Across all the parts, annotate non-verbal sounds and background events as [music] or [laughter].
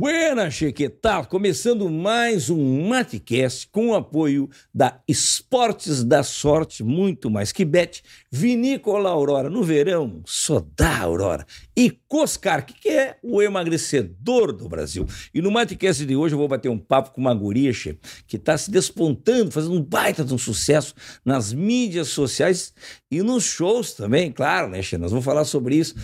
Buenas, che, que tal? Começando mais um Matecast com o apoio da Esportes da Sorte, muito mais que bet, Vinícola Aurora no verão, só dá Aurora, e Coscar, que é o emagrecedor do Brasil. E no Matecast de hoje eu vou bater um papo com uma guria, que está se despontando, fazendo um baita de um sucesso nas mídias sociais e nos shows também, claro, né, che? Nós vamos falar sobre isso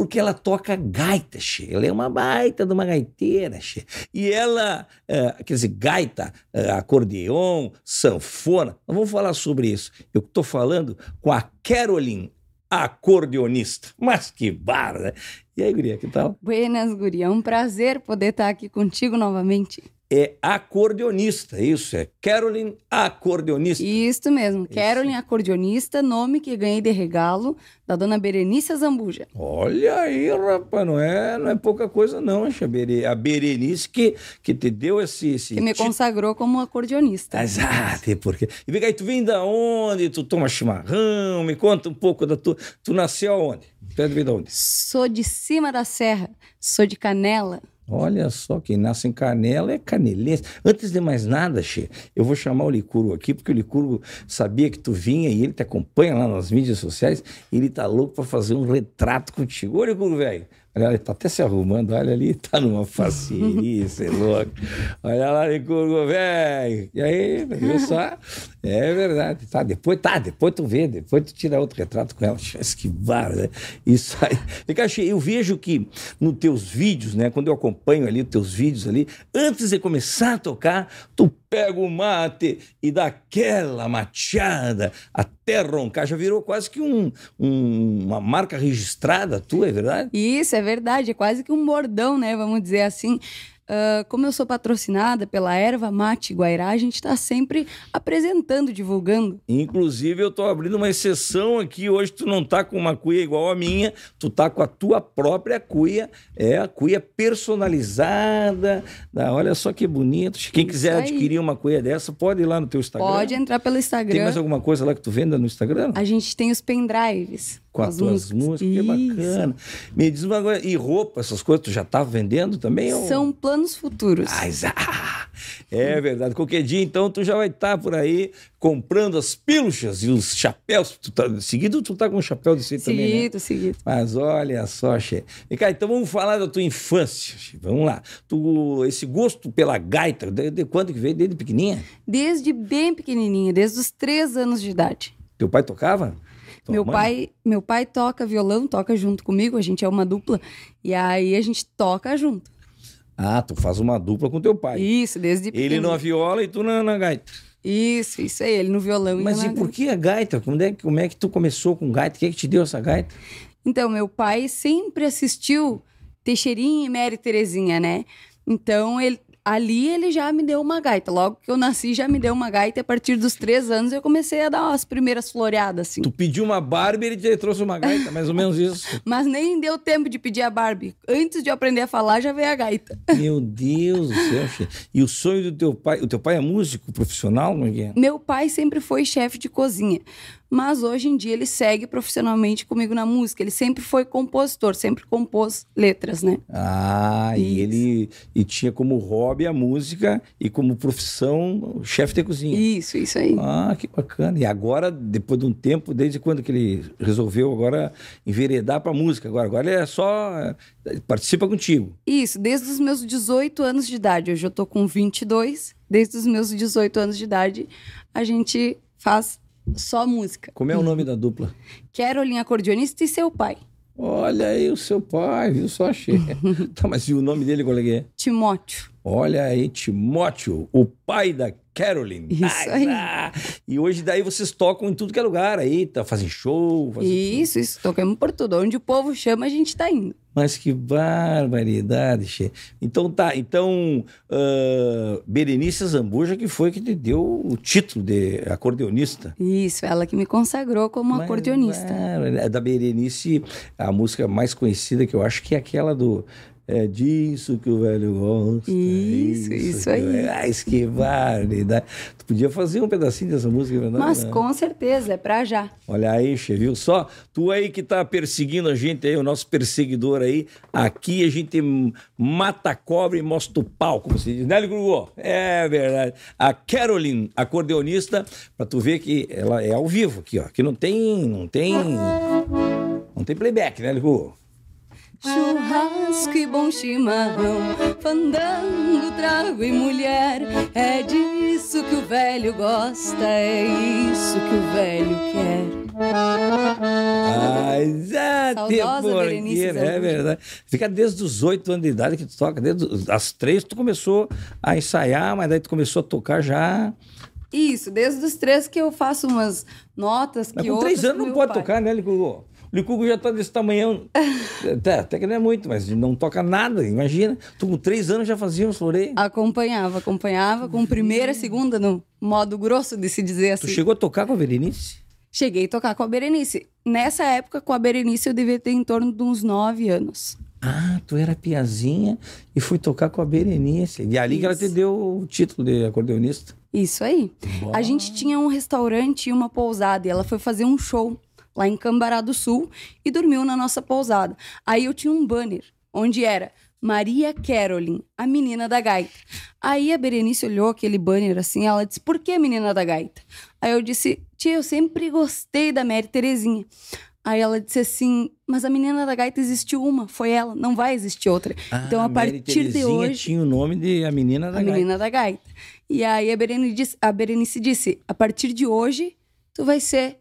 porque ela toca gaita, che. ela é uma baita de uma gaiteira, che. e ela, uh, quer dizer, gaita, uh, acordeon, sanfona, nós vamos falar sobre isso. Eu estou falando com a Caroline, acordeonista, mas que barra! Né? E aí, guria, que tal? Buenas, guria, é um prazer poder estar aqui contigo novamente é acordeonista, isso, é Caroline acordeonista. Isso mesmo, isso. Caroline acordeonista, nome que ganhei de regalo da dona Berenice Zambuja. Olha aí, rapaz, não é, não é pouca coisa não, a Berenice que, que te deu esse... esse que me consagrou como acordeonista. Exato, porque... E vem aí, tu vem da onde? Tu toma chimarrão? Me conta um pouco da tua... Tu nasceu aonde? Tu é de onde? Sou de cima da serra, sou de Canela. Olha só, quem nasce em Canela é canelense. Antes de mais nada, Che, eu vou chamar o Licurgo aqui, porque o Licurgo sabia que tu vinha e ele te acompanha lá nas mídias sociais ele tá louco para fazer um retrato contigo. Ô, Licurgo, velho, Olha, ele tá até se arrumando, olha ali, [laughs] tá numa facerice, é louco. Olha lá, Licurgo, velho. E aí, viu só? É verdade. Tá, depois, tá, depois tu vê, depois tu tira outro retrato com ela. Que barra, né? Isso aí. Eu vejo que nos teus vídeos, né? Quando eu acompanho ali os teus vídeos ali, antes de começar a tocar, tu pega o mate e dá aquela mateada até roncar. Já virou quase que um, um, uma marca registrada tua, é verdade? Isso, é verdade. É quase que um bordão, né? Vamos dizer assim. Uh, como eu sou patrocinada pela Erva Mate Guairá, a gente está sempre apresentando, divulgando. Inclusive, eu estou abrindo uma exceção aqui. Hoje tu não tá com uma cuia igual a minha, tu tá com a tua própria cuia. É a cuia personalizada. Ah, olha só que bonito. Quem quiser adquirir uma cuia dessa, pode ir lá no teu Instagram. Pode entrar pelo Instagram. Tem mais alguma coisa lá que tu venda no Instagram? A gente tem os pendrives com as, tuas músicas, músicas que bacana. Me diz uma coisa, e roupa, essas coisas, tu já tá vendendo também? São ou... planos futuros. Ah, é verdade. Qualquer dia, então, tu já vai estar tá por aí comprando as pílulas e os chapéus. Tu tá, seguido, tu tá com um chapéu desse seguido, também, Seguido, né? seguido. Mas olha só, Xê. E cá, então vamos falar da tua infância. Xê. Vamos lá. Tu, esse gosto pela gaita, de, de quando que veio? Desde pequenininha? Desde bem pequenininha, desde os três anos de idade. Teu pai tocava? Meu pai, meu pai toca violão, toca junto comigo, a gente é uma dupla. E aí a gente toca junto. Ah, tu faz uma dupla com teu pai. Isso, desde pequeno. Ele na viola e tu na, na gaita. Isso, isso aí, ele no violão Mas e, e por que a gaita? Como é, como é que tu começou com gaita? Quem é que te deu essa gaita? Então, meu pai sempre assistiu Teixeirinha e Mary Terezinha, né? Então, ele, ali ele já me deu uma gaita. Logo que eu nasci, já me deu uma gaita. E a partir dos três anos, eu comecei a dar umas primeiras floreadas, assim. Tu pediu uma Barbie e ele te trouxe uma gaita, mais ou menos isso. [laughs] Mas nem deu tempo de pedir a Barbie. Antes de eu aprender a falar, já veio a gaita. [laughs] Meu Deus do céu. E o sonho do teu pai... O teu pai é músico profissional? Não é? Meu pai sempre foi chefe de cozinha mas hoje em dia ele segue profissionalmente comigo na música. Ele sempre foi compositor, sempre compôs letras, né? Ah, Isso. e ele e tinha como hobby a música e como profissão chefe de cozinha. Isso, isso aí. Ah, que bacana. E agora, depois de um tempo, desde quando que ele resolveu agora enveredar para música? Agora, agora ele é só participa contigo. Isso, desde os meus 18 anos de idade. Hoje eu tô com 22. Desde os meus 18 anos de idade, a gente faz só música. Como é o nome da dupla? Caroline acordeonista e seu pai. Olha aí o seu pai, viu? Só achei. [laughs] tá, mas e o nome dele qual é que é? Timóteo. Olha aí, Timóteo, o pai da Caroline. Isso aí. Ah, e hoje daí vocês tocam em tudo que é lugar aí, tá, fazem show. Fazem isso, tudo. isso, tocamos por tudo. Onde o povo chama, a gente tá indo. Mas que barbaridade, che. Então tá, então uh, Berenice Zambuja que foi que te deu o título de acordeonista. Isso, ela que me consagrou como Mas, acordeonista. É da Berenice, a música mais conhecida que eu acho que é aquela do É disso que o velho gosta. Isso, é isso aí. Ai, que barbaridade. Tu podia fazer um pedacinho dessa música, é verdade? Mas né? com certeza, é pra já. Olha aí, che, viu só? Tu aí que tá perseguindo a gente aí, o nosso perseguidor aí, aqui a gente mata a cobra e mostra o pau, como se diz, né, Grugo? É verdade. A Caroline, acordeonista, pra tu ver que ela é ao vivo aqui, ó. Que não tem, não tem, não tem playback, né, Grugo? Churrasco e bom chimarrão, fandango, trago e mulher. É disso que o velho gosta, é isso que o velho quer. Ah, exato, Saudosa Berenice é verdade. Fica desde os oito anos de idade que tu toca, desde as três tu começou a ensaiar, mas daí tu começou a tocar já. Isso, desde os três que eu faço umas notas Mas com três anos não pode pai. tocar, né, Licugo? O Licugo já tá desse tamanhão. até, [laughs] até que não é muito, mas não toca nada, imagina. Tu com três anos já fazia uns floreios. Acompanhava, acompanhava com primeira, segunda, no modo grosso de se dizer Tu assim. chegou a tocar com a Berenice? Cheguei a tocar com a Berenice. Nessa época, com a Berenice, eu devia ter em torno de uns nove anos. Ah, tu era piazinha e fui tocar com a Berenice. E ali que ela te Isso. deu o título de acordeonista. Isso aí. A gente tinha um restaurante e uma pousada, e ela foi fazer um show lá em Cambará do Sul e dormiu na nossa pousada. Aí eu tinha um banner onde era Maria Caroline, a menina da gaita. Aí a Berenice olhou aquele banner assim, ela disse: "Por que a menina da gaita?" Aí eu disse: "Tia, eu sempre gostei da Mary Terezinha." Aí ela disse assim: "Mas a menina da gaita existiu uma, foi ela, não vai existir outra." então Ah, a Mary partir de Terezinha hoje tinha o nome de a menina da a gaita. menina da gaita. E aí a Berenice, disse, a Berenice disse: a partir de hoje, tu vai ser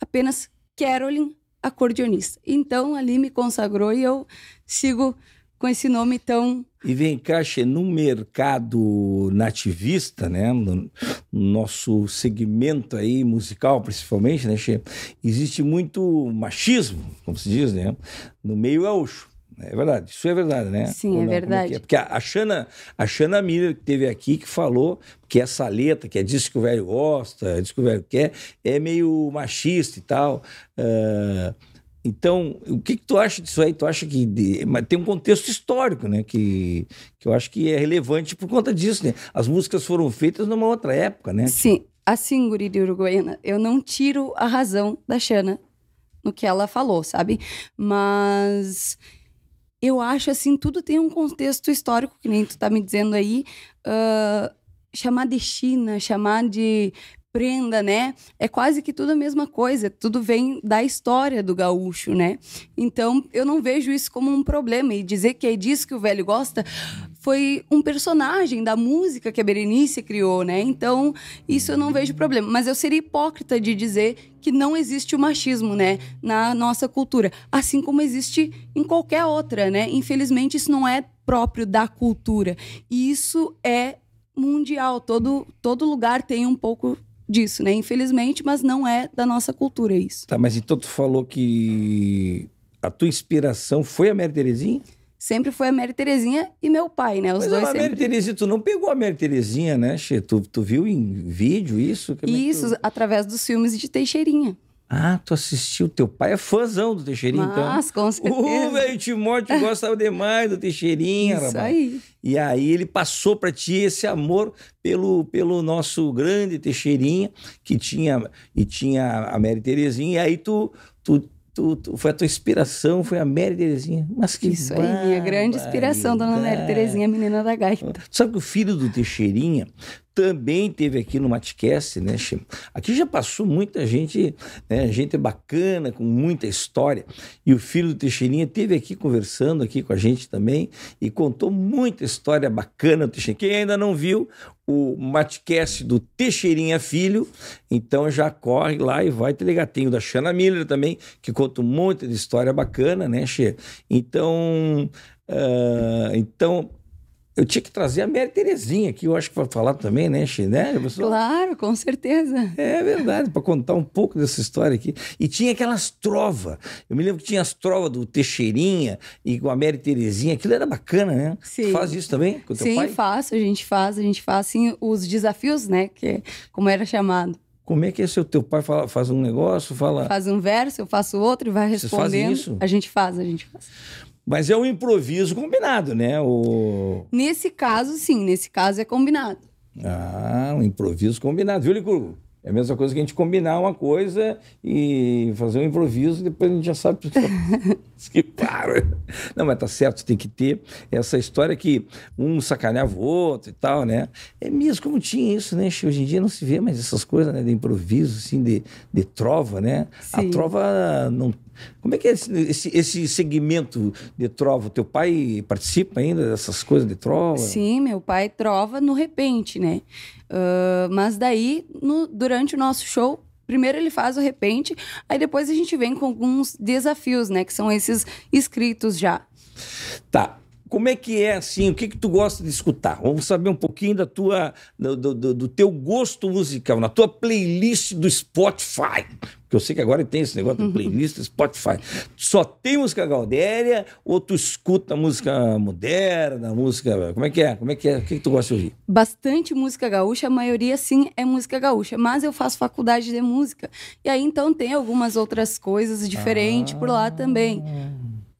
apenas Carolyn acordeonista. Então ali me consagrou e eu sigo com esse nome tão. E vem cá, Che, no mercado nativista, né, no nosso segmento aí musical, principalmente, né, Che, existe muito machismo, como se diz, né, no meio gaúcho. É verdade, isso é verdade, né? Sim, Ou é não? Como verdade. é? Porque a, a Xana, a Xana Miller, que teve aqui, que falou que essa letra, que é disso que o velho gosta, é disso que o velho quer, é meio machista e tal. Ah, então, o que, que tu acha disso aí? Tu acha que de- mas tem um contexto histórico, né? Que, que eu acho que é relevante por conta disso, né? As músicas foram feitas numa outra época, né? Sim, assim, guri de Uruguaiana, eu não tiro a razão da Xana no que ela falou, sabe? Mas eu acho assim, tudo tem um contexto histórico, que nem tu tá me dizendo aí. ah, chamar de China, chamar de prenda, né? É quase que tudo a mesma coisa. Tudo vem da história do gaúcho, né? Então, eu não vejo isso como um problema. E dizer que é disso que o velho gosta foi um personagem da música que a Berenice criou, né? Então, isso eu não vejo problema. Mas eu seria hipócrita de dizer que não existe o machismo, né? Na nossa cultura. Assim como existe em qualquer outra, né? Infelizmente, isso não é próprio da cultura. E isso é mundial. Todo, todo lugar tem um pouco disso, né? Infelizmente, mas não é da nossa cultura isso. Tá, mas então tu falou que a tua inspiração foi a Mary Terezinha? Sempre foi a Mary Terezinha e meu pai, né? Os Mas dois a Mary sempre. Terezinha, tu não pegou a Mary Terezinha, né, Che? Tu, tu viu em vídeo isso? Como é Isso, tu- através dos filmes de Teixeirinha. Ah, tu assistiu. Teu pai é fãzão do Teixeirinha, então. Mas, com O certeza. velho Timóteo gostava [laughs] demais do Teixeirinha, Isso rapaz. aí. E aí ele passou para ti esse amor pelo, pelo nosso grande Teixeirinha, que tinha e tinha a Mary Terezinha, e aí tu, tu, tu, tu- foi a tua inspiração, foi a Mary Terezinha. Mas que Isso aí, minha grande inspiração, dona Mary. Terezinha, menina da gaita. Sabe que o filho do Teixeirinha também teve aqui no Matcast, né, Chico? Aqui já passou muita gente, né, gente bacana, com muita história. E o filho do Teixeirinha teve aqui conversando aqui com a gente também e contou muita história bacana do Teixeirinha. Quem ainda não viu o Matcast do Teixeirinha Filho, então já corre lá e vai te ligar. Tem o da Xana Miller também, que conta um monte de história bacana, né, Che? Então, ah, então eu tinha que trazer a Mary Terezinha aqui, eu acho que para falar também, né? Né, pessoal? Claro, com certeza. É verdade, para contar um pouco dessa história aqui. E tinha aquelas trovas. Eu me lembro que tinha as trovas do Teixeirinha e com a Mary Terezinha. Aquilo era bacana, né? Sim. Tu faz isso também com o teu Sim, pai? faço, a gente faz, a gente faz assim os desafios, né? Que é como era chamado. Como é que é seu teu pai fala, faz um negócio, fala. Faz um verso, eu faço outro e vai Vocês fazem respondendo. isso? A gente faz, a gente faz. Mas é um improviso combinado, né? O... Nesse caso, sim, nesse caso é combinado. Ah, um improviso combinado, viu, Licurgo? É a mesma coisa que a gente combinar uma coisa e fazer um improviso e depois a gente já sabe [laughs] que para. Não, mas tá certo, tem que ter essa história que um sacaneava o outro e tal, né? É mesmo como tinha isso, né? Hoje em dia não se vê mais essas coisas, né? De improviso, assim, de, de trova, né? Sim. A trova não. Como é que é esse, esse, esse segmento de trova? O teu pai participa ainda dessas coisas de trova? Sim, meu pai trova no repente, né? Uh, mas daí, no, durante o nosso show, primeiro ele faz o repente, aí depois a gente vem com alguns desafios, né? Que são esses escritos já. Tá. Como é que é assim? O que que tu gosta de escutar? Vamos saber um pouquinho da tua, do, do, do teu gosto musical, na tua playlist do Spotify. Porque eu sei que agora tem esse negócio de [laughs] playlist Spotify. Só tem música gaudéria ou tu escuta música moderna, música... Como é que é? Como é que é? O que, que tu gosta de ouvir? Bastante música gaúcha, a maioria sim é música gaúcha. Mas eu faço faculdade de música. E aí então tem algumas outras coisas diferentes ah. por lá também.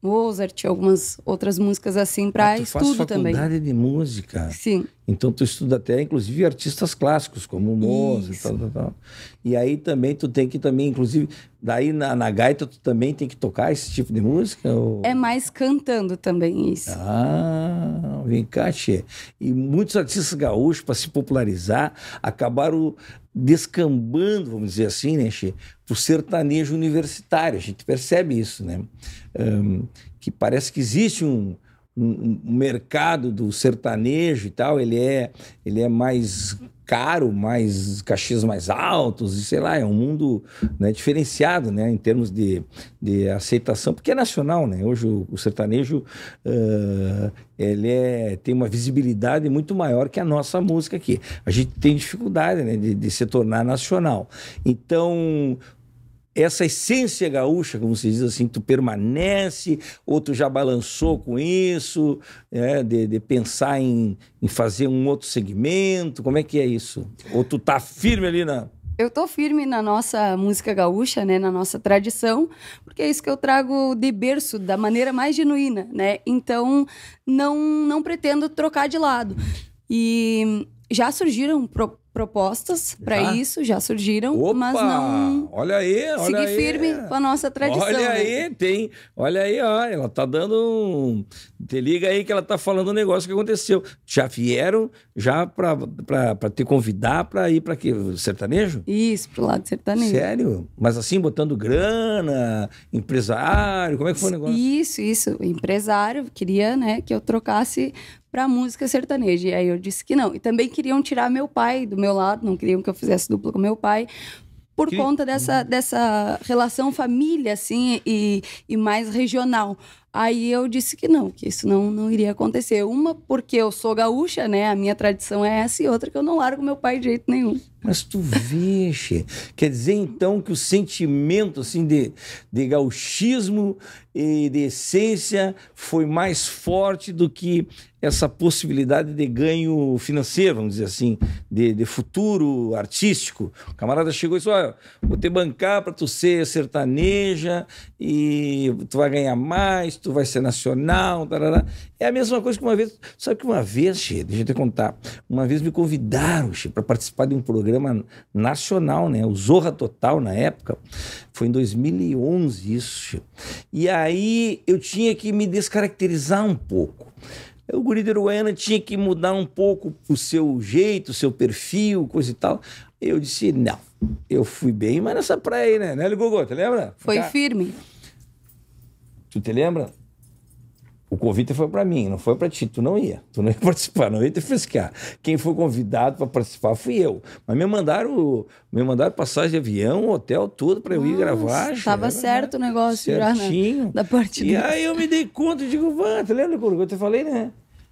Mozart, algumas outras músicas assim para ah, estudo também. faculdade de música. Sim. Então tu estuda até inclusive artistas clássicos como Mozart e tal, tal, tal. E aí também tu tem que também inclusive daí na, na gaita tu também tem que tocar esse tipo de música? Ou... É mais cantando também isso. Ah, vem cá, tchê. E muitos artistas gaúchos para se popularizar acabaram descambando, vamos dizer assim, né, Che, para o sertanejo universitário. A gente percebe isso, né? Um, que parece que existe um, um, mercado do sertanejo e tal, ele é, ele é mais caro, mais cachês mais altos, e sei lá, é um mundo né, diferenciado né, em termos de, de aceitação, porque é nacional, né? Hoje o, o sertanejo uh, ele é, tem uma visibilidade muito maior que a nossa música aqui. A gente tem dificuldade né, de, de se tornar nacional. Então, essa essência gaúcha, como se diz assim, tu permanece, ou tu já balançou com isso, é, de, de, pensar em, em fazer um outro segmento? Como é que é isso? Ou tu tá firme ali na. Eu tô firme na nossa música gaúcha, né, na nossa tradição, porque é isso que eu trago de berço, da maneira mais genuína, né? Então, não, não pretendo trocar de lado. E já surgiram pro propostas para isso, já surgiram, Opa, mas não. Olha aí, olha seguir aí. firme com a nossa tradição. Olha né? aí, tem. Olha aí, ó, ela tá dando um. Te liga aí que ela tá falando um negócio que aconteceu. Já vieram já para te convidar para ir para quê? Sertanejo? Isso, pro lado sertanejo. Sério? Mas assim, botando grana, empresário, como é que foi o negócio? Isso, isso. Empresário queria, né, que eu trocasse para música sertaneja. E aí eu disse que não. E também queriam tirar meu pai do meu lado, não queriam que eu fizesse dupla com meu pai. Por que... conta dessa, dessa relação família, assim, e, e mais regional. Aí eu disse que não, que isso não, não iria acontecer. Uma, porque eu sou gaúcha, né? A minha tradição é essa, e outra, que eu não largo meu pai de jeito nenhum. Mas tu vê, quer dizer então que o sentimento assim de, de gauchismo e de essência foi mais forte do que essa possibilidade de ganho financeiro, vamos dizer assim, de, de futuro artístico. O camarada chegou e disse: Olha, vou te bancar para tu ser sertaneja e tu vai ganhar mais, tu vai ser nacional. Tarará. É a mesma coisa que uma vez. Sabe que uma vez, che, deixa eu te contar, uma vez me convidaram para participar de um programa nacional, né? O Zorra Total na época. Foi em 2011 isso. Che. E aí eu tinha que me descaracterizar um pouco. O guri de Uruguaiana tinha que mudar um pouco o seu jeito, o seu perfil, coisa e tal. Eu disse, não, eu fui bem, mas nessa praia aí, né? Né, Gogô, te lembra? Foi firme. Tu te lembra? O convite foi para mim, não foi para ti. Tu não ia. Tu não ia [laughs] participar, não ia te frescar. Quem foi convidado para participar fui eu. Mas me mandaram, me mandaram passagem de avião, hotel, tudo para eu ir gravar. Estava certo o negócio certinho. já, né? Da partida. E aí eu me dei conta e digo, Vã, tu lembra que eu te falei, né?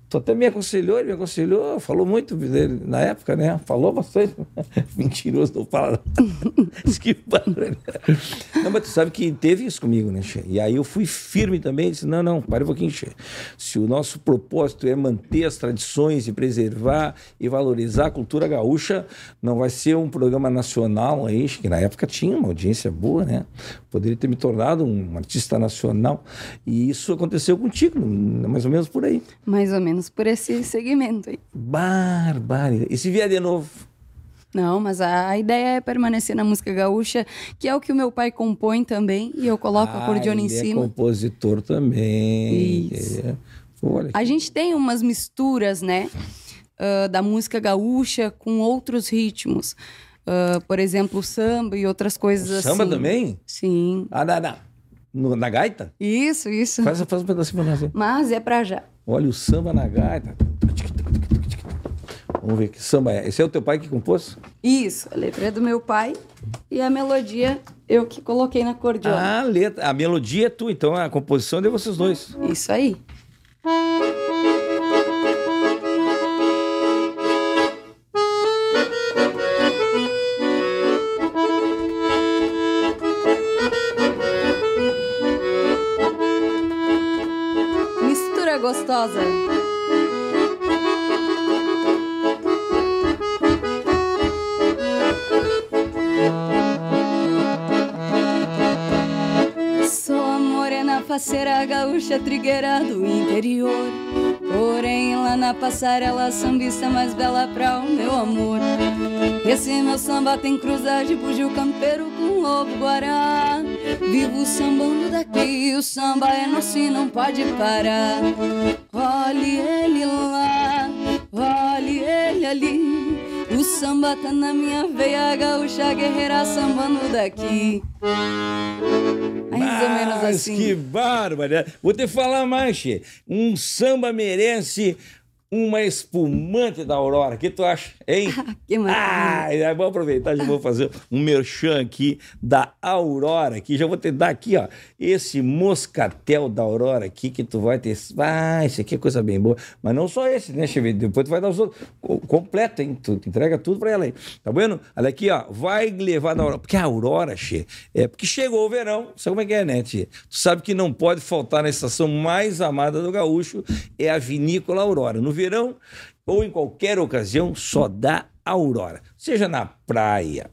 Tu até me aconselhou, ele me aconselhou, falou muito dele na época, né? Falou bastante. [laughs] Mentiroso, não fala. que [laughs] Não, mas tu sabe que teve isso comigo, né, Che? E aí eu fui firme também, disse, não, não, para um pouquinho, Che. Se o nosso propósito é manter as tradições e preservar e valorizar a cultura gaúcha, não vai ser um programa nacional aí, que na época tinha uma audiência boa, né? Poderia ter me tornado um artista nacional. E isso aconteceu contigo, mais ou menos por aí. Mais ou menos menos por esse segmento aí. Barbárie. E se vier de novo? Não, mas a, ideia é permanecer na música gaúcha, que é o que o meu pai compõe também, e eu coloco ah, acordeone em é cima. É compositor também. Isso. É. Olha a gente tem umas misturas, né, uh, da música gaúcha com outros ritmos. Uh, por exemplo, samba e outras coisas o assim. Samba também? Sim. Ah, na, na, na gaita? Isso, isso. Faz, faz um pedacinho pra nós. Mas é pra já. Olha o samba na gaita. Vamos ver que samba é. Esse é o teu pai que compôs? Isso, a letra é do meu pai e a melodia eu que coloquei na acordeon. Ah, a letra, a melodia é tu, então a composição é de vocês dois. Isso aí. Gostosa. Sou a morena faceira gaúcha trigueira do interior. Porém, lá na passarela, sambista mais bela pra o meu amor. Esse meu samba tem cruzagem, bugio campeiro com lobo guará. Vivo sambando daqui, o samba é nosso e não pode parar. Olhe ele lá, olhe ele ali. O samba tá na minha veia, gaúcha guerreira sambando daqui. Mais ou menos assim. Que bárbaro! Né? Vou te falar mais, che. Um samba merece uma espumante da Aurora. O que tu acha, hein? [laughs] que maravilha. Ah, vou aproveitar, já vou fazer um merchan aqui da Aurora, aqui. Já vou te dar aqui, ó, esse moscatel da Aurora aqui, que tu vai ter... Ah, esse aqui é coisa bem boa. Mas não só esse, né, Chevy? Depois tu vai dar os outros. Completo, hein? Tu entrega tudo pra ela aí. Tá vendo? Olha aqui, ó. Vai levar da Aurora. Porque a Aurora, Che, é porque chegou o verão. Sabe como é que é, né, Che? Tu sabe que não pode faltar na estação mais amada do gaúcho, é a Vinícola Aurora. No verão ou em qualquer ocasião, só dá aurora. Seja na praia,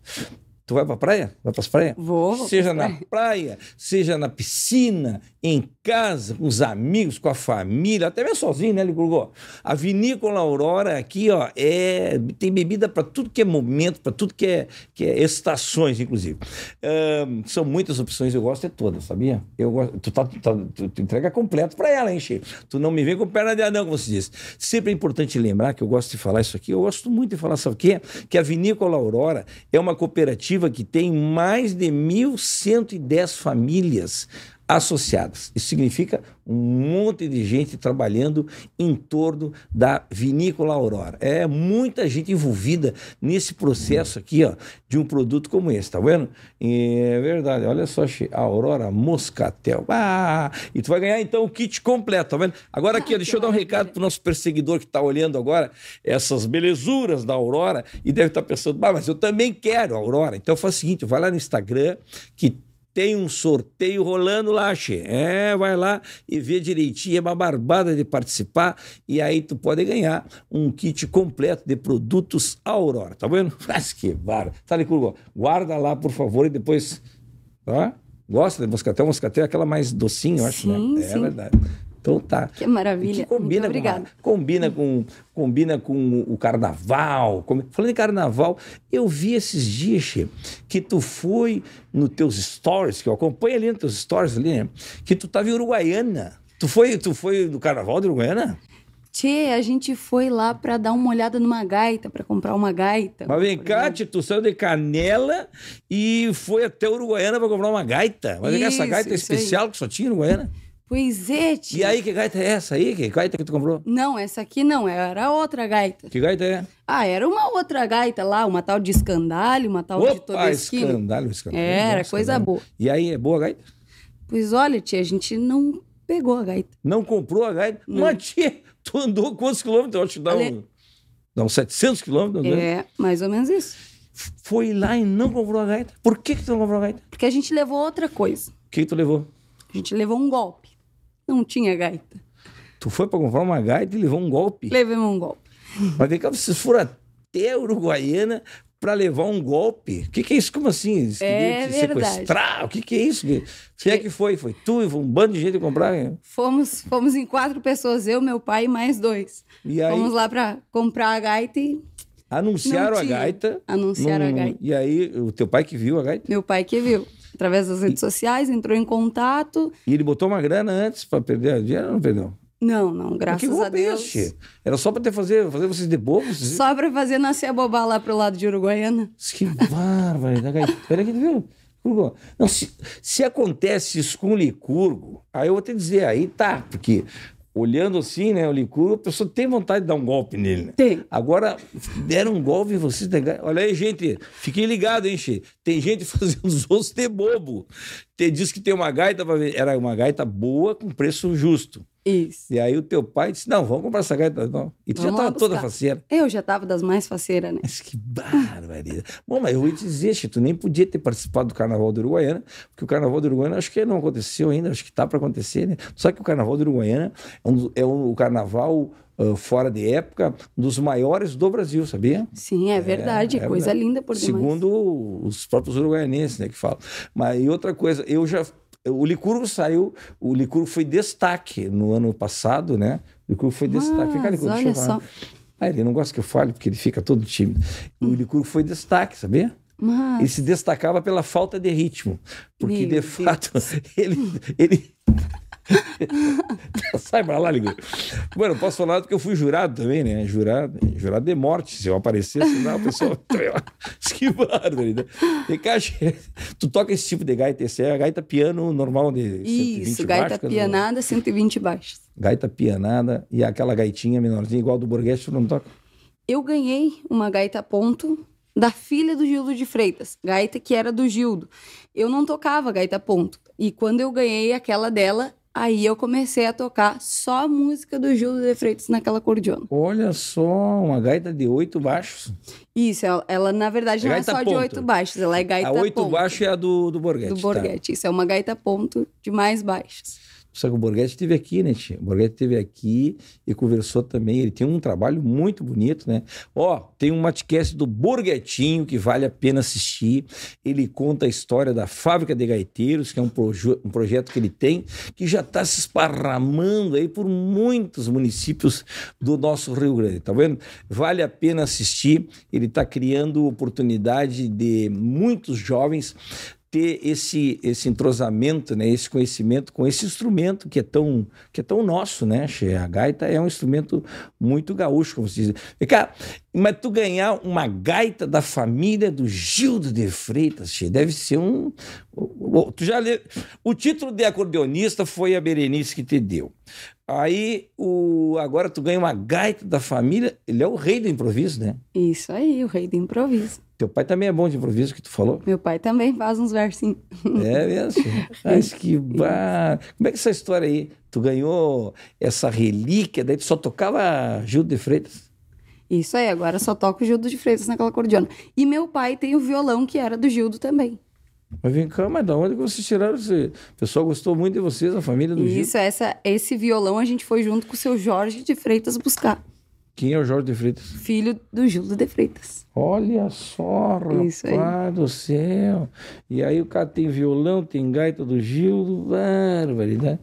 Tu vai pra praia? Vai pras praias? Vou. Seja na praia, seja na piscina, em casa, com os amigos, com a família, até mesmo sozinho, né, Ligurgô? A Vinícola Aurora aqui, ó, é, tem bebida para tudo que é momento, para tudo que é, que é estações, inclusive. Um, são muitas opções, eu gosto de todas, sabia? Eu gosto, tu, tá, tu, tá, tu, tu entrega completo para ela, hein, Che? Tu não me vem com perna de anão, como se diz. Sempre é importante lembrar que eu gosto de falar isso aqui, eu gosto muito de falar, sabe o quê? Que a Vinícola Aurora é uma cooperativa que tem mais de 1.110 famílias associadas. Isso significa um monte de gente trabalhando em torno da vinícola Aurora. É muita gente envolvida nesse processo aqui, ó, de um produto como esse, tá vendo? E é verdade, olha só, a Aurora Moscatel. Ah, e tu vai ganhar então o kit completo, tá vendo? Agora aqui, ó, deixa eu dar um recado pro nosso perseguidor que está olhando agora essas belezuras da Aurora e deve estar tá pensando, ah, mas eu também quero a Aurora. Então faz o seguinte, vai lá no Instagram que tem um sorteio rolando lá, che. É, vai lá e vê direitinho, é uma barbada de participar e aí tu pode ganhar um kit completo de produtos Aurora, tá vendo? [laughs] Mas que barra. Tá, Licurgo? Guarda lá, por favor, e depois... Ó, gosta de moscatel? Moscatel é aquela mais docinha, eu acho, sim, né? É sim. verdade. Então tá. Que maravilha. Que combina com, combina com combina com o carnaval. Falando em carnaval, eu vi esses dias, che, que tu foi nos teus stories, que eu acompanho ali nos teus stories ali, né? Que tu tava em Uruguaiana. Tu foi, tu foi no carnaval de Uruguaiana? Tchê, a gente foi lá para dar uma olhada numa gaita, para comprar uma gaita. Mas vem cá, tchê, tu saiu de Canela e foi até Uruguaiana para comprar uma gaita. Mas isso, essa gaita especial aí. que só tinha em Uruguaiana? Pois é, tia. E aí, que gaita é essa aí? Que gaita que tu comprou? Não, essa aqui não, era outra gaita. Que gaita é? Ah, era uma outra gaita lá, uma tal de escandalho, uma tal Opa, de todesquilo. escandalho, escandalho. Era, coisa escandalho. boa. E aí, é boa a gaita? Pois olha, tia, a gente não pegou a gaita. Não comprou a gaita? Não. Mas, tia, Tu andou quantos quilômetros? Eu acho que dá, Ale- um, dá uns 700 quilômetros. andando. É, mais ou menos isso. Foi lá e não comprou a gaita. Por que, que tu não comprou a gaita? O Porque a gente levou outra coisa. que, que tu levou? A gente levou um golpe. Não tinha gaita. Tu foi pra comprar uma gaita e levou um golpe. Levamos um golpe. Mas vem cá, vocês foram até a Uruguaiana pra levar um golpe. O que, que é isso? Como assim? Eles É queriam te verdade. sequestrar? O que, que é isso? Quem é que foi? Foi tu e um bando de gente comprar? Fomos, fomos em quatro pessoas, eu, meu pai e mais dois. E aí Fomos lá pra comprar a gaita e anunciaram a gaita. Anunciaram a gaita. E aí o teu pai que viu a gaita? Meu pai que viu. Através das redes sociais, entrou em contato. E ele botou uma grana antes pra perder o dinheiro ou não perdeu? Não, não, graças a é Deus. esse? Era só pra ter fazer, fazer vocês de bobos? Só pra fazer nascer a bobá lá pro lado de Uruguaiana. Que bárbaro. gaita. Peraí que tu viu? Não, se, se acontece isso com o Licurgo, aí eu vou te dizer, aí tá, porque olhando assim, né, o Licurgo, a pessoa tem vontade de dar um golpe nele, né? Tem. Agora, deram um golpe em vocês. Olha aí, gente, fiquem ligados, hein, Che? Tem gente [laughs] fazendo os outros ter bobo. Tem, diz que tem uma gaita, era uma gaita boa com preço justo. Isso. E aí o teu pai disse, não, vamos comprar essa gaita. Não. E tu já Vamos lá estava toda faceira. Eu já tava das mais faceiras, né? Mas que barbaridade. [laughs] Bom, mas eu te dizer, tu nem podia ter participado do Carnaval do Uruguaiana, porque o Carnaval do Uruguaiana acho que não aconteceu ainda, acho que tá para acontecer, né? Só que o Carnaval do Uruguaiana é um, é um carnaval ah, fora de época, um dos maiores do Brasil, sabia? Sim, é verdade. é coisa verdade. linda por demais. Segundo os próprios uruguaianenses, né, que falam. Mas e outra coisa, eu já. O Licurgo saiu, o Licurgo foi destaque no ano passado, né? O Licurgo foi destaque. Fica, Mas, Licurgo, olha só. Ah, ele não gosta que eu fale, porque ele fica todo tímido. O Licurgo foi destaque, sabia? Mas, Ele se destacava pela falta de ritmo. Porque, Meu de Deus. fato, [laughs] ele. ele... [laughs] Sai pra lá, Ligor. Mano, eu posso falar porque eu fui jurado também, né? Jurado, jurado de morte. Se eu aparecesse, não, o pessoal. [laughs] que bárbaro. Né? Cá, che- tu toca esse tipo de gaita, esse é a gaita piano normal de 120 isso, gaita baixos, pianada, 120 baixos. Gaita pianada e aquela gaitinha menorzinha, igual do Borghetti, tu não toca? Eu ganhei uma gaita ponto da filha do Gildo de Freitas, gaita que era do Gildo. Eu não tocava gaita ponto. E quando eu ganhei aquela dela, aí eu comecei a tocar só a música do Gildo de Freitas naquela cordiona. Olha só, uma gaita de oito baixos. Isso, ela, ela, na verdade não é só de ponto. oito baixos, ela é gaita a oito ponto. baixo é a do, do Borghetti. do tá? Borghetti. Isso é uma gaita ponto de mais baixos. Só que o Borghetti esteve aqui, né, tia? O Borghetti esteve aqui e conversou também. Ele tem um trabalho muito bonito, né? Ó, tem um matcast do Borghetinho que vale a pena assistir. Ele conta a história da Fábrica de Gaiteiros, que é um, proje- um projeto que ele tem, que já está se esparramando aí por muitos municípios do nosso Rio Grande, tá vendo? Vale a pena assistir. Ele está criando oportunidade de muitos jovens ter esse esse entrosamento, né, esse conhecimento com esse instrumento que é tão que é tão nosso, né? Che? A gaita é um instrumento muito gaúcho, como se diz. E, mas tu ganhar uma gaita da família do Gildo de Freitas, che, deve ser um tu já lê, o título de acordeonista foi a Berenice que te deu. Aí o agora tu ganha uma gaita da família, ele é o rei do improviso, né? Isso aí, o rei do improviso. Teu pai também é bom de improviso que tu falou. Meu pai também faz uns versinhos. É mesmo? Mas que [laughs] bar... Como é que é essa história aí? Tu ganhou essa relíquia, daí tu só tocava Gildo de Freitas. Isso aí, agora só toco Gildo de Freitas naquela cordiona. E meu pai tem o violão que era do Gildo também. Mas vem cá, mas da onde que vocês tiraram esse... O pessoal gostou muito de vocês, a família do Gildo. Isso, essa, esse violão a gente foi junto com o seu Jorge de Freitas buscar. Quem é o Jorge de Freitas? Filho do Gildo de Freitas. Olha só, Isso aí. rapaz do céu. E aí o cara tem violão, tem gaita do Gildo, barbaridade.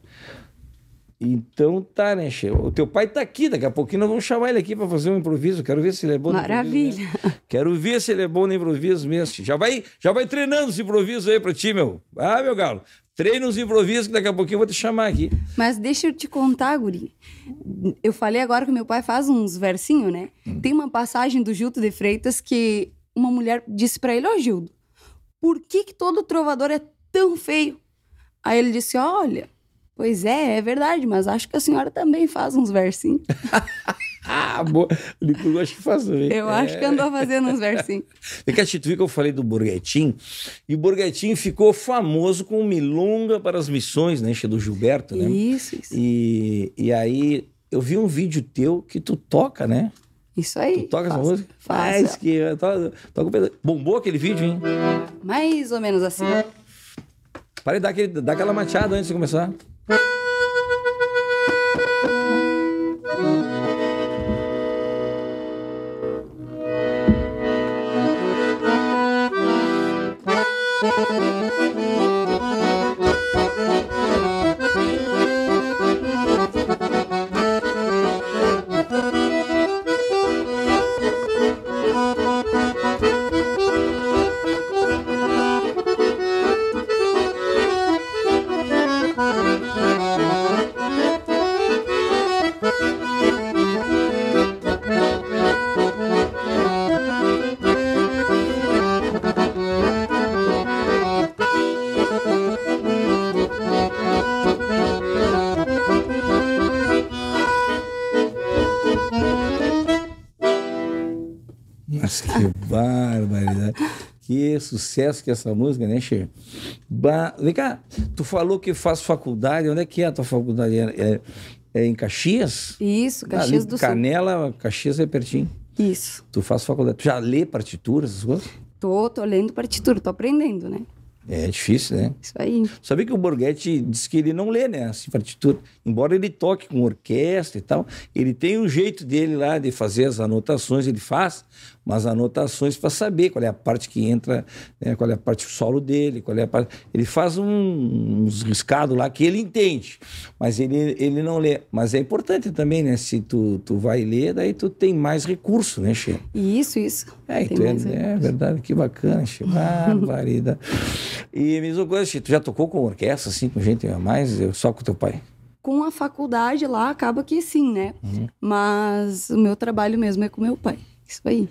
Então tá, né, Che? O teu pai tá aqui, daqui a pouquinho nós vamos chamar ele aqui para fazer um improviso. Quero ver se ele é bom no improviso Maravilha. [laughs] Quero ver se ele é bom no improviso mesmo. Já vai, já vai treinando esse improviso aí pra ti, meu. Ah, meu galo. Treina os improvisos que daqui a pouquinho eu vou te chamar aqui. Mas deixa eu te contar, Guri. Eu falei agora que meu pai faz uns versinhos, né? Tem uma passagem do Gildo de Freitas que uma mulher disse pra ele: Ô Gildo, por que, que todo trovador é tão feio? Aí ele disse: Olha, pois é, é verdade, mas acho que a senhora também faz uns versinhos. [laughs] Ah, boa. O Licurgo acho que faz também. Eu acho que andou fazendo uns versinhos. [laughs] Cá, Tito, viu que eu falei do Borghetinho? E o Borghetinho ficou famoso com o Milonga para as Missões, né? Do Gilberto, né? Isso, isso. E, e aí eu vi um vídeo teu que tu toca, né? Isso aí. Tu toca essa faço, música? Faço. Mas que toca, toca. Bombou aquele vídeo, hein? Mais ou menos assim. Para de dar, aquele, dar aquela mateada antes de começar. Sucesso que é essa música, né, Che? Ba... Vem cá, tu falou que faz faculdade. Onde é que é a tua faculdade? É, é- é em Caxias? Isso, Caxias do Sul. Canela, Caxias é pertinho. Isso. Tu faz faculdade. Tu já lê partituras, essas coisas? Tô, tô lendo partitura, tô aprendendo, né? É difícil, né? Isso aí. Sabia que o Borghetti disse que ele não lê, né? Assim, partitura. Embora ele toque com orquestra e tal, ele tem um jeito dele lá de fazer as anotações, ele faz umas anotações para saber qual é a parte que entra, né? qual é a parte solo dele, qual é a parte. Ele faz um- uns riscados lá que ele entende, mas ele, ele não lê. Mas é importante também, né? Se tu, tu vai ler, daí tu tem mais recurso, né, Che? Isso, isso. É, então, é, é verdade, que bacana, Chico. [laughs] Barbaridade. e me diz uma coisa, Chico, tu já tocou com orquestra, assim, com gente a mais, só com teu pai? Com a faculdade lá, acaba que sim, né? Uhum. Mas o meu trabalho mesmo é com meu pai. Isso aí.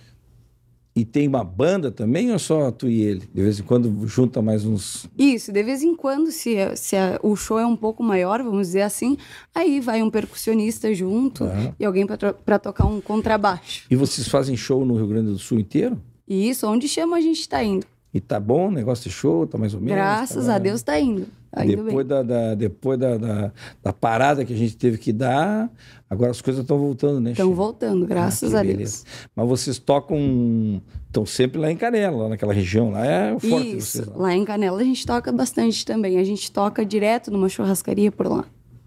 E tem uma banda também ou só tu e ele? De vez em quando junta mais uns. Isso, de vez em quando, se, se a- o show é um pouco maior, vamos dizer assim, aí vai um percussionista junto e alguém para tocar um contrabaixo. E vocês fazem show no Rio Grande do Sul inteiro? Isso, onde chama a gente tá indo. E tá bom o negócio de show? Tá mais ou menos? Graças Tá a? Deus tá indo. Indo Depois, bem. da, da- depois da, da, da parada que a gente teve que dar, agora as coisas estão voltando, né, Estão voltando, graças Ah, a. Deus. Mas vocês tocam. Estão sempre lá em Canela, lá naquela região. Lá é o forte Isso, vocês. Lá. lá em Canela a gente toca bastante também. A gente toca direto numa churrascaria por lá.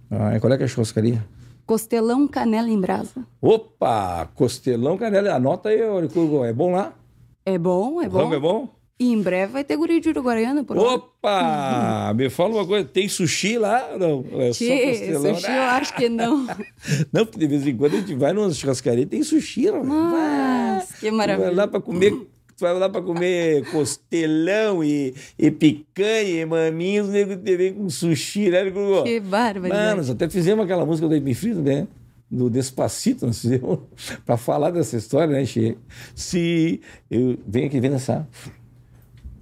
Ah, qual é que é a churrascaria? Costelão Canela em Brasa. Opa! Costelão Canela. Anota aí, ô, Licurgo. É bom lá? É bom, é bom. é bom? E em breve vai ter guri de Uruguaiana por lá. Opa! Me fala uma coisa. Tem sushi lá? Não, é só Tchê, costelão. sushi eu acho que não. [laughs] Não, porque de vez em quando a gente vai numa churrascaria e tem sushi. lá. Mas, que Tu vai maravilha. lá para comer, tu vai lá para comer [laughs] costelão e, e picanha e maminhos, nego te vem com sushi, né? Que bárbaro. Mano, nós até fizemos aquela música do Amy Frito, né? Do Despacito, nós fizemos [laughs] para falar dessa história, né, Che? Se eu vem aqui, vem dançar.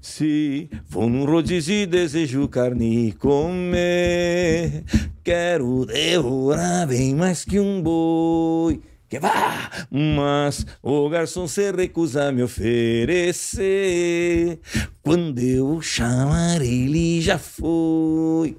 Se vou num rodízio e desejo carne comer, quero devorar bem mais que um boi. Que vá! Mas o garçom se recusa a me oferecer. Quando eu chamar, ele já foi.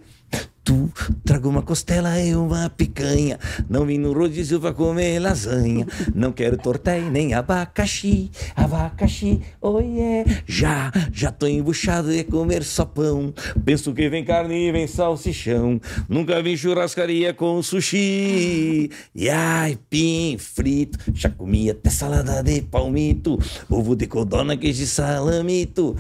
Tu traga uma costela e uma picanha. Não vim no rodízio pra comer lasanha. Não quero torta e nem abacaxi. Abacaxi, oh yeah. Já, já tô embuchado de comer só pão. Penso que vem carne e vem salsichão. Nunca vi churrascaria com sushi. E aipim frito. Já comi até salada de palmito. Ovo de codorna, queijo e salamito.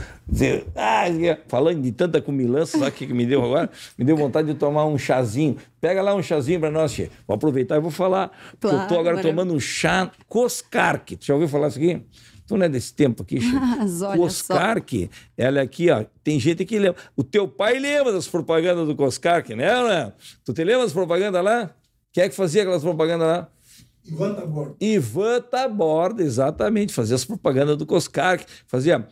Ah, falando de tanta comilança, sabe o que me deu agora? Me deu vontade de tomar um chazinho. Pega lá um chazinho pra nós, Che. Vou aproveitar e vou falar. Porque eu tô Claro, agora maravilha. tomando um chá Coscarque. Tu já ouviu falar isso aqui? Tu não é desse tempo aqui, [laughs] só. Coscarque, ela é aqui, ó. Tem gente que lembra. O teu pai lembra das propagandas do Coscarque, né, Ana? Tu te lembra das propagandas lá? Quem é que fazia aquelas propagandas lá? Ivan Tabor. Ivan Taborda, exatamente, fazia as propagandas do Coscarque, fazia.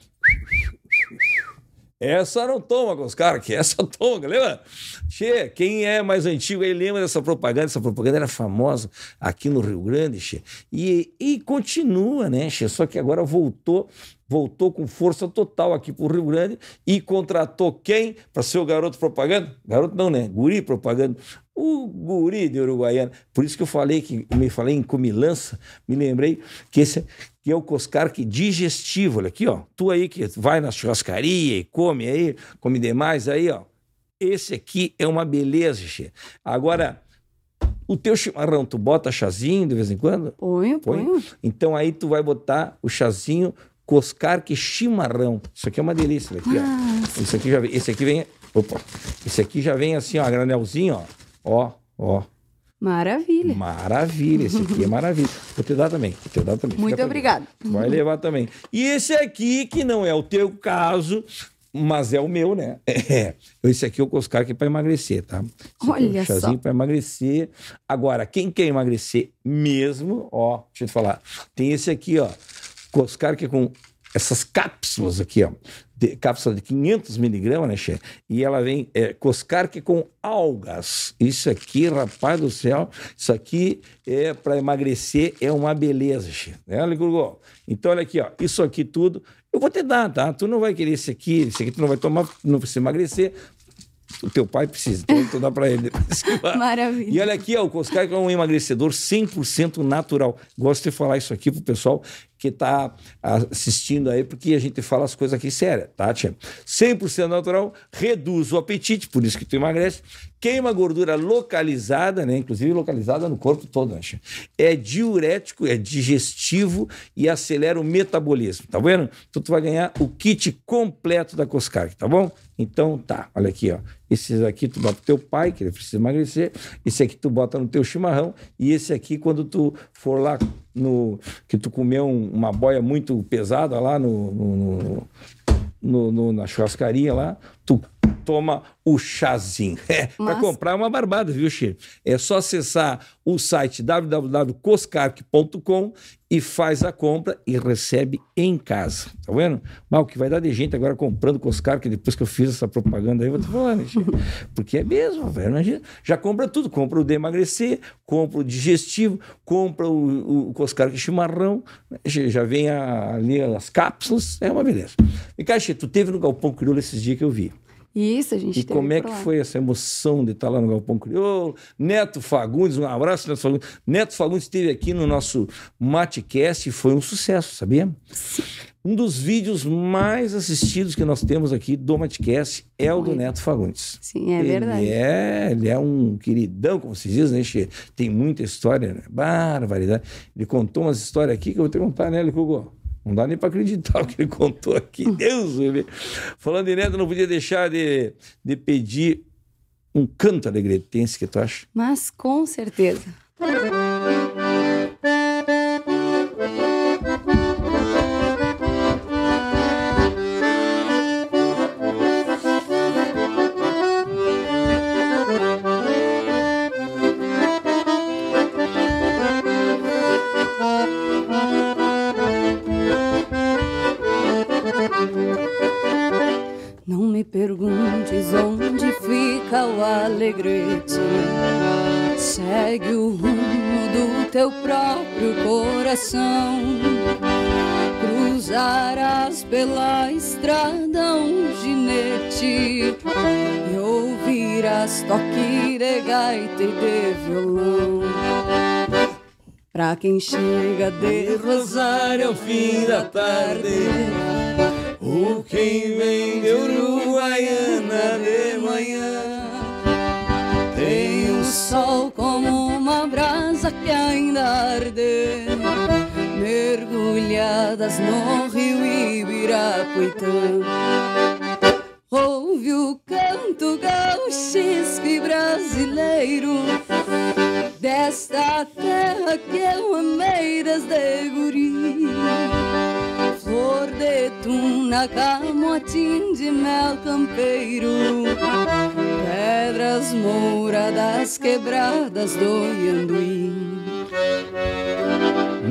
Essa não toma, Coscarque, essa toma, lembra? Che, quem é mais antigo aí lembra dessa propaganda? Essa propaganda era famosa aqui no Rio Grande, Che. E, e continua, né, Che? Só que agora voltou, voltou com força total aqui pro Rio Grande e contratou quem para ser o garoto propaganda? Garoto não, né? Guri propaganda. O guri de Uruguaiana. Por isso que eu falei que me falei em comilança, me lembrei que esse que é o Coscarque digestivo. Olha aqui, ó. Tu aí que vai na churrascaria e come aí, come demais aí, ó. Esse aqui é uma beleza, Xê. Agora, o teu chimarrão, tu bota chazinho de vez em quando? Ponho, Põe? ponho. Então aí tu vai botar o chazinho Coscarque chimarrão. Isso aqui é uma delícia, olha aqui, ó. Esse aqui já vem, esse aqui vem, opa. Esse aqui já vem assim, ó, granelzinho, ó. Ó, ó. Maravilha. Maravilha, esse aqui é maravilha. Vou te dar também, vou te dar também. Muito Fica obrigada. Vai levar também. E esse aqui, que não é o teu caso, mas é o meu, né? É. Esse aqui é o Coscar que é para emagrecer, tá? Esse aqui é um Olha chazinho só. para emagrecer. Agora, quem quer emagrecer mesmo, ó, deixa eu te falar, tem esse aqui, ó, Coscar que é com essas cápsulas aqui, ó, de, cápsula de 500 miligramas, né, Che? E ela vem é, Coscar que com algas. Isso aqui, rapaz do céu, isso aqui é para emagrecer, é uma beleza, Che. Né, Licurgo? Então, olha aqui, ó, isso aqui tudo, eu vou te dar, tá? Tu não vai querer esse aqui, esse aqui tu não vai tomar, não precisa emagrecer. O teu pai precisa, então tu dá para ele. [laughs] Maravilha. E olha aqui, ó, o Coscar é um emagrecedor 100% natural. Gosto de falar isso aqui pro pessoal que está assistindo aí, porque a gente fala as coisas aqui sérias, tá, tia? 100% natural, reduz o apetite, por isso que tu emagrece, queima gordura localizada, né? Inclusive localizada no corpo todo, né? É diurético, é digestivo e acelera o metabolismo, tá vendo? Então tu vai ganhar o kit completo da Coscar, tá bom? Então tá, olha aqui, ó. Esses aqui tu bota pro teu pai, que ele precisa emagrecer. Esse aqui tu bota no teu chimarrão. E esse aqui, quando tu for lá no. que tu comeu um- uma boia muito pesada lá no, no- no- na churrascaria lá, tu toma o chazinho. [laughs] É, para comprar é uma barbada, viu, Che? É só acessar o site www.coscarque.com e faz a compra e recebe em casa. Tá vendo? Mas o que vai dar de gente agora comprando Coscarque depois que eu fiz essa propaganda aí, eu vou te falar, né, Che? [laughs] Porque é mesmo, velho. Já compra tudo. Compra o de emagrecer, compra o digestivo, compra o, o Coscarque chimarrão, já já vem a- ali as cápsulas, é uma beleza. E Caixa, tu teve no Galpão Crioulo esses dias que eu vi. Isso, a gente E como é que lá. foi essa emoção de estar lá no Galpão Crioulo? Neto Fagundes, um abraço, Neto Fagundes. Neto Fagundes esteve aqui no nosso Matecast e foi um sucesso, sabia? Um dos vídeos mais assistidos que nós temos aqui do Matecast é o do. Neto Fagundes. Sim, é verdade. Ele é, ele é um queridão, como se diz, né, Che? Tem muita história, né? Barbaridade. Ele contou umas histórias aqui que eu vou te contar, né, Licugo? Não dá nem para acreditar o que ele contou aqui. [laughs] Deus livre. Falando em Neto, não podia deixar de, de pedir um canto alegretense, que tu acha? Mas com certeza. Alegrete. Segue o rumo do teu próprio coração. Cruzarás pela estrada um ginete e ouvirás toque de gaita e de violão. Pra quem chega de Rosário ao fim da tarde. Ou quem vem de Uruguaiana de manhã. Sol como uma brasa que ainda arde, mergulhadas no rio Ibirapuitã. Ouve o canto gauchesco brasileiro desta terra que eu amei desde guri. Flor de tuna, camotim de mel campeiro Pedras mouradas quebradas do Ianduí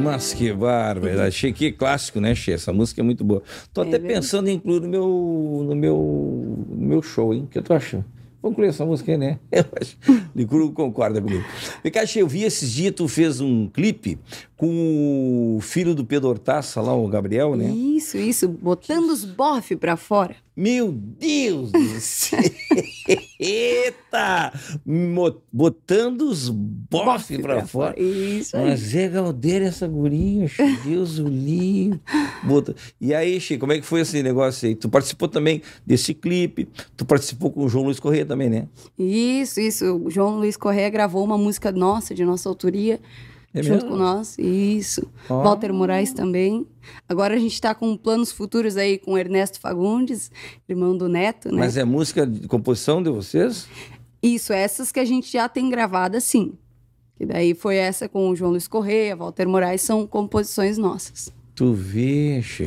Mas que bárbaro. Achei que clássico, né, Che? Essa música é muito boa. Tô É até verdade. pensando em incluir no meu, no meu, no meu show, hein? O que tu acha? Vamos incluir essa música aí, né? [laughs] Eu acho. Licuro concorda comigo. Vem cá, Che, eu vi esses dias, tu fez um clipe com o filho do Pedro Hortaça lá, o Gabriel, né? Isso, isso, botando os bofe pra fora Meu Deus do [laughs] céu! Eita! Botando os bofs pra fora. Isso aí. Mas é Galdeira essa gurinha, [laughs] Deus o livre. Bota- E aí, Che, como é que foi esse negócio aí? Tu participou também desse clipe, tu participou com o João Luiz Corrêa também, né? Isso, isso. O João Luiz Correia gravou uma música nossa, de nossa autoria, É junto mesmo? com nós. Isso. Ó. Walter Moraes também. Agora a gente tá com planos futuros aí com Ernesto Fagundes, irmão do Neto, né? Mas é música de composição de vocês? Isso, essas que a gente já tem gravadas, sim. E daí foi essa com o João Luiz Correia, Walter Moraes, são composições nossas. Tu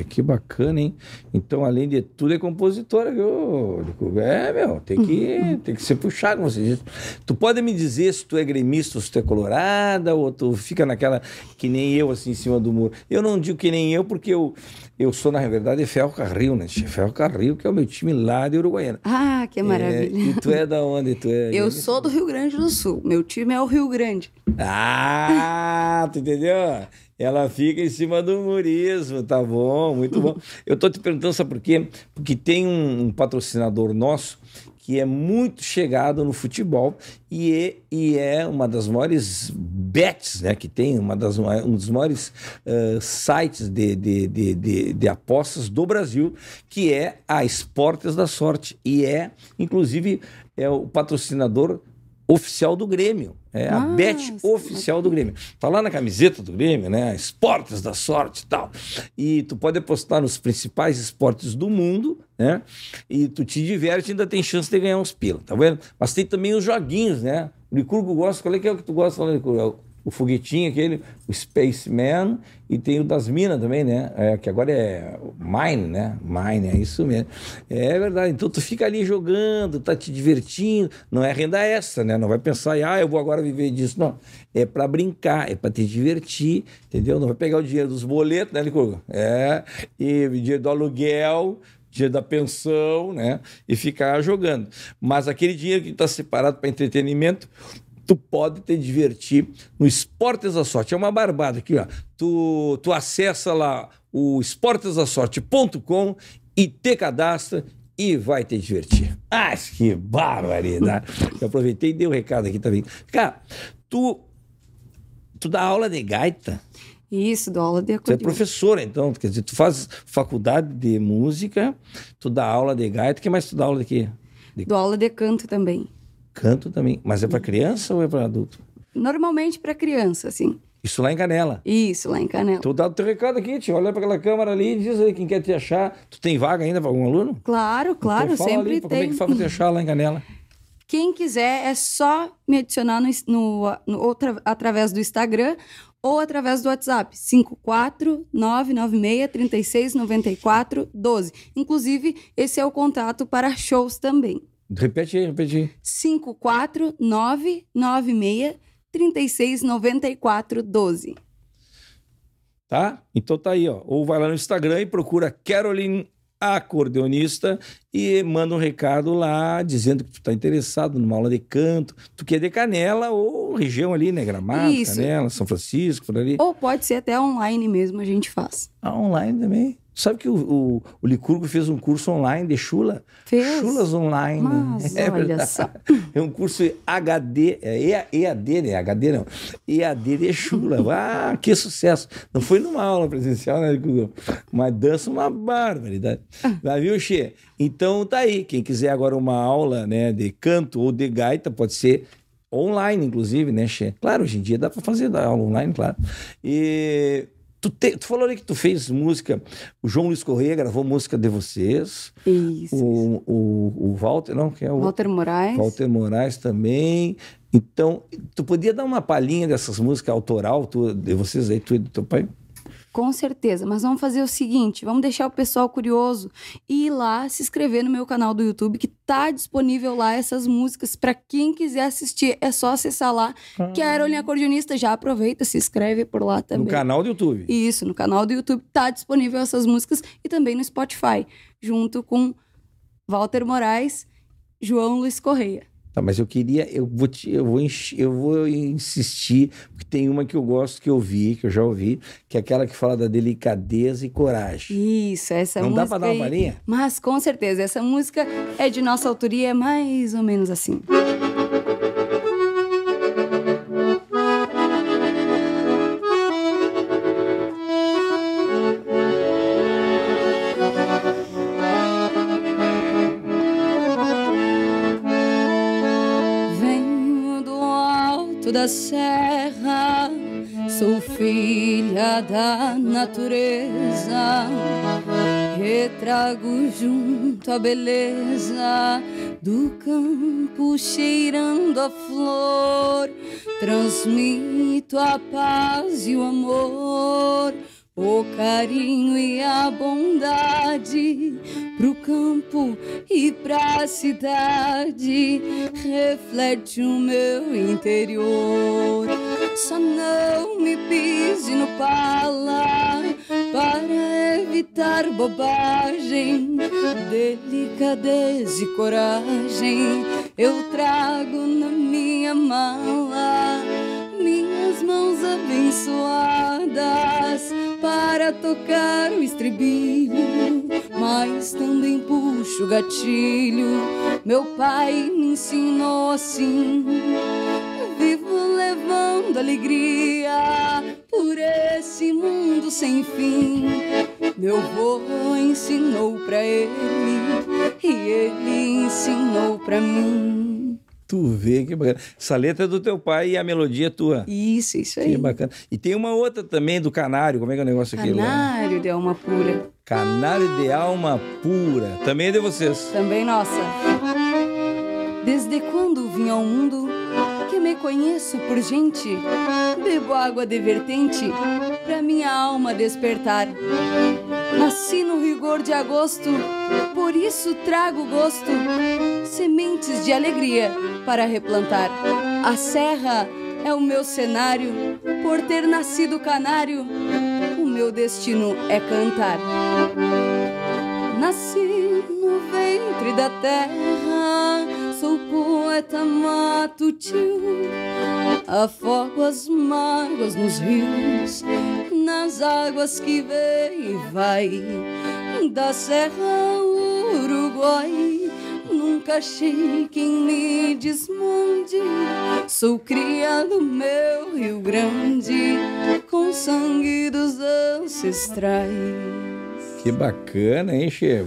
que bacana, hein? Então, além de tudo, é compositora, viu? É, meu, tem que, tem que ser puxado, como você diz. Tu pode me dizer se tu é gremista ou se tu é colorada, ou tu fica naquela que nem eu, assim, em cima do muro. Eu não digo que nem eu, porque eu, eu sou, na verdade, Ferro Carril, né? Ferro Carril, que é o meu time lá de Uruguaiana. Ah, que maravilha. É, e tu é da onde? Tu é Eu sou do Rio Grande do Sul. Meu time é o Rio Grande. Ah, tu entendeu? Ela fica em cima do murismo, tá bom, muito bom. [laughs] Eu tô te perguntando, sabe por quê? Porque tem um, um patrocinador nosso que é muito chegado no futebol e é, e é uma das maiores bets né, que tem, uma das, um dos maiores eh, sites de, de, de, de, de apostas do Brasil, que é a Esportes da Sorte. E é, inclusive, é o patrocinador oficial do Grêmio. É a Nossa, bet oficial do Grêmio. Tá lá na camiseta do Grêmio, né? Esportes da sorte e tal. E tu pode apostar nos principais esportes do mundo, né? E tu te diverte e ainda tem chance de ganhar uns pila, tá vendo? Mas tem também os joguinhos, né? O Licurgo gosta, qual é que é o que tu gosta lá, Licurgo? O- foguetinho aquele, o Spaceman, e tem o das minas também, né? É, que agora é Mine, né? Mine, é isso mesmo. É verdade. Então tu fica ali jogando, tá te divertindo. Não é renda extra, né? Não vai pensar, ah, eu vou agora viver disso. Não. É para brincar, é para te divertir, entendeu? Não vai pegar o dinheiro dos boletos, né, Licurgo? É. E o dinheiro do aluguel dinheiro da pensão, né? E ficar jogando. Mas aquele dinheiro que está separado para entretenimento, tu pode te divertir no Esportes da Sorte. É uma barbada aqui, ó. Tu, tu acessa lá o esportesdasorte.com e te cadastra e vai te divertir. Ah, que barbaridade! [laughs] Eu aproveitei e dei o um recado aqui também. Cara, tu, tu dá aula de gaita? Isso, dou aula de Tu é acordeon. professora, então, quer dizer, tu faz faculdade de música, tu dá aula de gaita, o que mais tu dá aula de quê? De Dou aula de canto também. Canto também. Mas é para criança ou é para adulto? Normalmente para criança, assim. Isso lá em Canela. Isso, lá em Canela. Tu dá o teu recado aqui, te olha para aquela câmera ali e diz aí quem quer te achar. Tu tem vaga ainda para algum aluno? Claro, claro, então fala sempre ali, Como é tem. que faz para te achar lá em Canela? Quem quiser é só me adicionar no, no- no- outra- através do Instagram ou através do WhatsApp 54996369412. Inclusive, esse é o contato para shows também. Repete aí, repete aí. 54996369412. Tá? Então tá aí, ó. Ou vai lá no Instagram e procura Caroline acordeonista e manda um recado lá dizendo que tu tá interessado numa aula de canto, tu quer de Canela ou região ali, né, Gramado, Isso. Canela, São Francisco, por ali. Ou pode ser até online mesmo, a gente faz. Ah, online também. Sabe que o, o, o Licurgo fez um curso online de chula? Fez? Chulas online. Mas [laughs] É olha verdade. só. É um curso HD, é EA- EAD, né? HD não. EAD de chula. [laughs] Ah, que sucesso. Não foi numa aula presencial, né, Licurgo? Mas dança uma barbaridade. Mas viu, Xê? Então tá aí. Quem quiser agora uma aula né, de canto ou de gaita, pode ser online, inclusive, né, Xê? Claro, hoje em dia dá para fazer aula online, claro. E tu, te- tu falou ali que tu fez música, o João Luiz Correia gravou música de vocês, Isso. o, o, o Walter, não, que é o Walter Moraes. Walter Moraes também. Então, tu podia dar uma palhinha dessas músicas autoral tu, de vocês aí, tu e do teu pai? Com certeza, mas vamos fazer o seguinte, vamos deixar o pessoal curioso e ir lá se inscrever no meu canal do YouTube que tá disponível lá essas músicas para quem quiser assistir, é só acessar lá. Que a Aerolinha Acordeonista já aproveita, se inscreve por lá No também. canal do YouTube. Isso, no canal do YouTube tá disponível essas músicas e também no Spotify, junto com Walter Moraes, João Luiz Correia. Tá, mas eu queria, eu vou, te, eu, vou eu vou insistir, porque tem uma que eu gosto que eu vi, que eu já ouvi, que é aquela que fala da delicadeza e coragem. Isso, essa Não dá música. pra dar uma palhinha? Mas com certeza, essa música é de nossa autoria, é mais ou menos assim. Venho serra, sou filha da natureza. Retrago junto a beleza do campo cheirando a flor. Transmito a paz e o amor, o carinho e a bondade pro campo e pra cidade. Reflete o meu interior. Só não me pise no pala para evitar bobagem, delicadeza e coragem. Eu trago na minha minhas mãos abençoadas para tocar o estribilho, mas também puxo o gatilho. Meu pai me ensinou assim. Vivo levando alegria por esse mundo sem fim. Meu vô ensinou pra ele e ele ensinou pra mim. Tu vê que bacana. Essa letra é do teu pai e a melodia é tua. Isso, isso Que aí. bacana. E tem uma outra também do canário. Como é que é o negócio aqui? Canário de alma pura. Canário de alma pura. Também é de vocês. Também nossa. Desde quando vim ao mundo que me conheço por gente, bebo água de vertente pra minha alma despertar. Nasci no rigor de agosto, por isso trago gosto, sementes de alegria para replantar. A serra é o meu cenário, por ter nascido canário, o meu destino é cantar. Nasci no ventre da terra, sou poeta matutio. Afogo as mágoas nos rios, nas águas que vem e vai. Da serra Uruguai, nunca achei quem me desmande. Sou criado meu Rio Grande, com sangue dos ancestrais. Que bacana, hein, Che?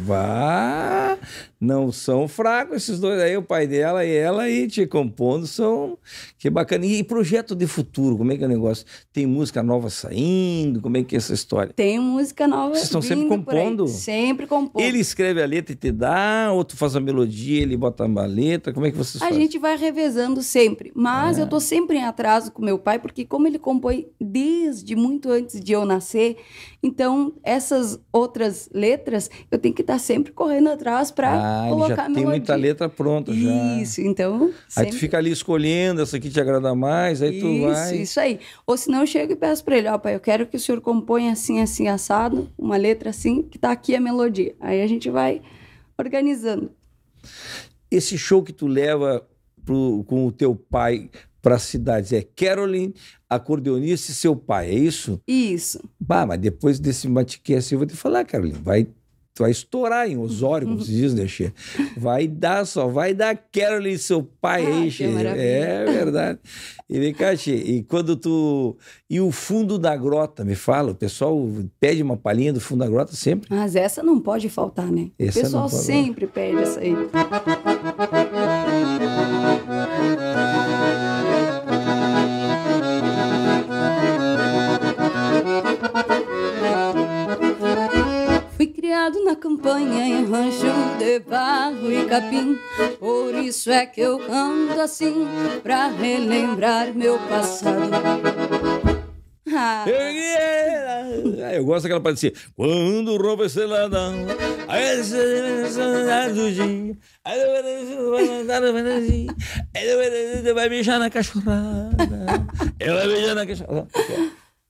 Não são fracos esses dois aí, o pai dela e ela aí te compondo são. Que bacana. E projeto de futuro, como é que é o negócio? Tem música nova saindo? Como é que é essa história? Tem música nova. Vocês estão sempre compondo? Sempre compondo. Ele escreve a letra e te dá, ou tu faz a melodia, ele bota uma letra, como é que vocês A fazem? gente vai revezando sempre, mas É. eu tô sempre em atraso com meu pai, porque como ele compõe desde muito antes de eu nascer, então essas outras letras eu tenho que estar sempre correndo atrás para Ah, ele colocar já tem muita letra pronta já. Isso, então. Aí sempre- tu fica ali escolhendo, essa aqui te agrada mais, aí tu isso, vai. isso aí. Ou senão eu chego e peço para ele, ó, pai, eu quero que o senhor componha assim, assim, assado, uma letra assim, que tá aqui a melodia. Aí a gente vai organizando. Esse show que tu leva pro- com o teu pai para as cidades é Caroline, acordeonista e seu pai, é isso? Isso. Bah, mas depois desse matcast eu vou te falar, Caroline, vai, tu vai estourar em Osório, como se diz, né, Che? Vai dar só, vai dar Caroline e seu pai Ah, aí, maravilha. É verdade. E vem cá, Che, e quando tu... E o fundo da grota, me fala, o pessoal pede uma palhinha do fundo da grota sempre? Mas essa não pode faltar, né? Essa o pessoal pode- sempre pede essa aí. Na campanha em rancho de barro e capim. Por isso é que eu canto assim, pra relembrar meu passado. Ah, Eu gosto daquela parte assim. Quando o roubo é seladão, aí seladão do dia, aí vai- vai mijar na cachorrada. Ela mijar na cachorrada.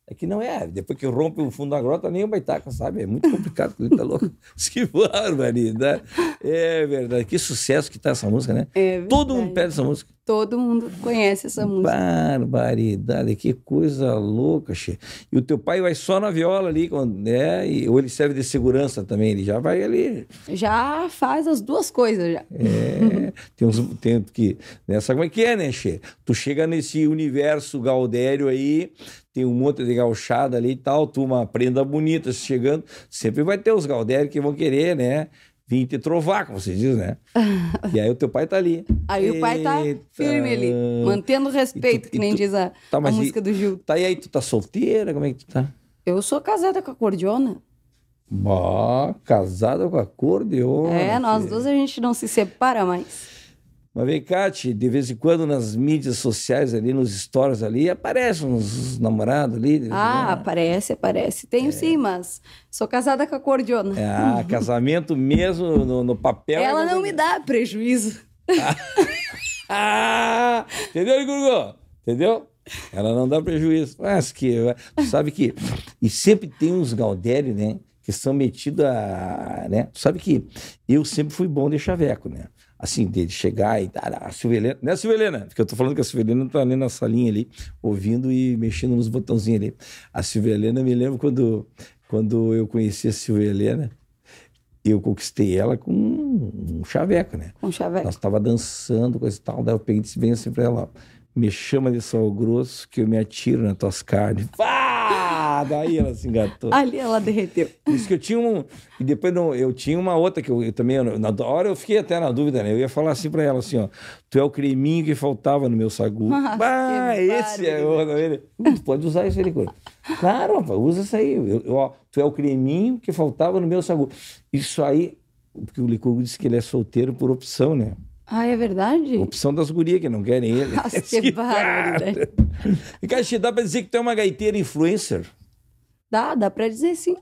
É que não é. Depois que rompe o fundo da grota, nem o baitaca, sabe? É muito complicado, ele tá louco. [laughs] [laughs] que barbaridade. É verdade. Que sucesso que tá essa música, né? É Todo mundo pede essa música. Todo mundo conhece essa música. Barbaridade, que coisa louca, che. E o teu pai vai só na viola ali, né? E, ou ele serve de segurança também, ele já vai ali. Já faz as duas coisas já. É, tem uns tem que. Né, sabe como é que é, né, Che? Tu chega nesse universo Gaudério aí, tem um monte de gauchada ali e tal, tu uma prenda bonita chegando, sempre vai ter os Gaudérios que vão querer, né? Vir te trovar, como você diz, né? [laughs] E aí o teu pai tá ali. Aí o pai tá Eita. firme ali, mantendo o respeito, tu- que nem tu- diz a, Tá, a mas e- música do Gil. Tá e aí, tu tá solteira? Como é que tu tá? Eu sou casada com a cordiona. Bah, casada com acordeon. é, nós duas a gente não se separa mais. Mas vem cá, de vez em quando nas mídias sociais ali, nos stories ali, aparecem uns namorados ali. Ah, né? aparece, aparece. Tenho sim, mas sou casada com a cordiona. É, ah, [laughs] casamento mesmo no, no papel. Ela é não me dá prejuízo. Ah, [laughs] entendeu, Gurgô? Entendeu? Ela não dá prejuízo. Mas que, tu sabe que. E sempre tem uns Gaudério, né? Que são metidos a. Né? Tu sabe que eu sempre fui bom de chaveco, né? Assim, de chegar e dar a Silvelena. Né, Silvelena? Porque eu tô falando que a Silvelena tá ali na salinha ali, ouvindo e mexendo nos botãozinhos ali. A Silvelena, me lembro quando, quando eu conheci a Silvelena, eu conquistei ela com um chaveco, né? Com chaveco. Nós tava dançando, coisa e tal. Daí eu peguei e disse bem assim pra ela: ó, me chama de sal grosso que eu me atiro nas tuas carnes. Pá! Daí ela se engatou. Ali ela derreteu. Isso que eu tinha um. E depois não, eu tinha uma outra que eu, eu também. Na hora eu fiquei até na dúvida, né? Eu ia falar assim pra ela assim: ó, tu é o creminho que faltava no meu sagu. [laughs] Que esse é o. Ele, "Hum, pode usar isso aí, Licor. Claro, rapaz, usa isso aí. Eu, eu, ó, tu é o creminho que faltava no meu sagu. Isso aí, porque o Licurgo disse que ele é solteiro por opção, né? Ah, é verdade? Opção das gurias que não querem ele. [laughs] Nossa, que [laughs] barbaridade. E, cara, te dá pra dizer que tu é uma gaiteira influencer? Dá, dá pra dizer sim.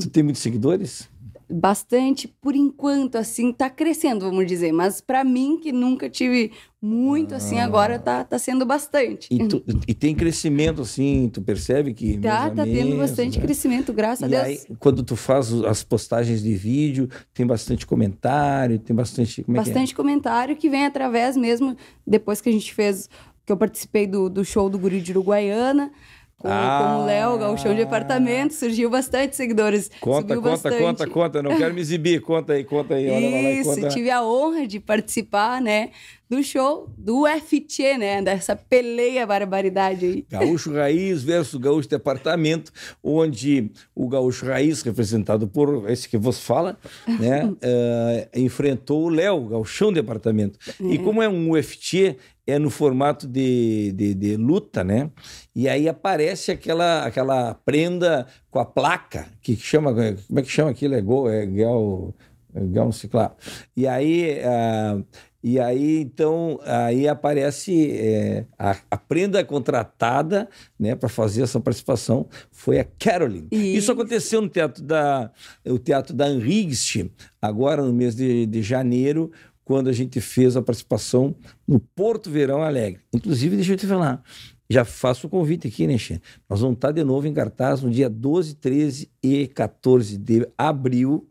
Tu tem muitos seguidores? Bastante, por enquanto, assim, tá crescendo, vamos dizer. Mas pra mim, que nunca tive muito, assim, agora tá, tá sendo bastante. E, tu- e tem crescimento, assim, tu percebe que. Tá, tá tendo mês, bastante né? crescimento, graças E a aí, Deus. quando tu faz as postagens de vídeo, tem bastante comentário, tem bastante. Como é Bastante comentário que vem através mesmo, depois que a gente fez, que eu participei do, do show do Guri de Uruguaiana, com, Ah. com o Léo, Gauchão de Apartamento, surgiu bastante seguidores. é? Conta, conta, bastante. conta, conta. Não quero me exibir. Conta aí, conta aí. Olha lá Isso, conta. tive a honra de participar, né, do show do UFT, né, dessa peleia barbaridade aí. Gaúcho Raiz versus Gaúcho Departamento, onde o Gaúcho Raiz, representado por esse que vos fala, né, [laughs] eh, enfrentou o Léo, Gauchão Departamento. E como é um UFC, é no formato de, de, de luta, né? E aí aparece aquela, aquela prenda com a placa, que chama, como é que chama aquilo? É gol, é gal, é sei lá. E aí... ah, e aí, então, aí aparece é, a, a prenda contratada né, para fazer essa participação foi a Caroline. Isso, Isso. aconteceu no teatro da, o teatro da Henrigst, agora no mês de, de janeiro, quando a gente fez a participação no Porto Verão Alegre. Inclusive, deixa eu te falar, já faço o convite aqui, né, Xê? Nós vamos estar de novo em cartaz no dia 12, 13 e 14 de abril.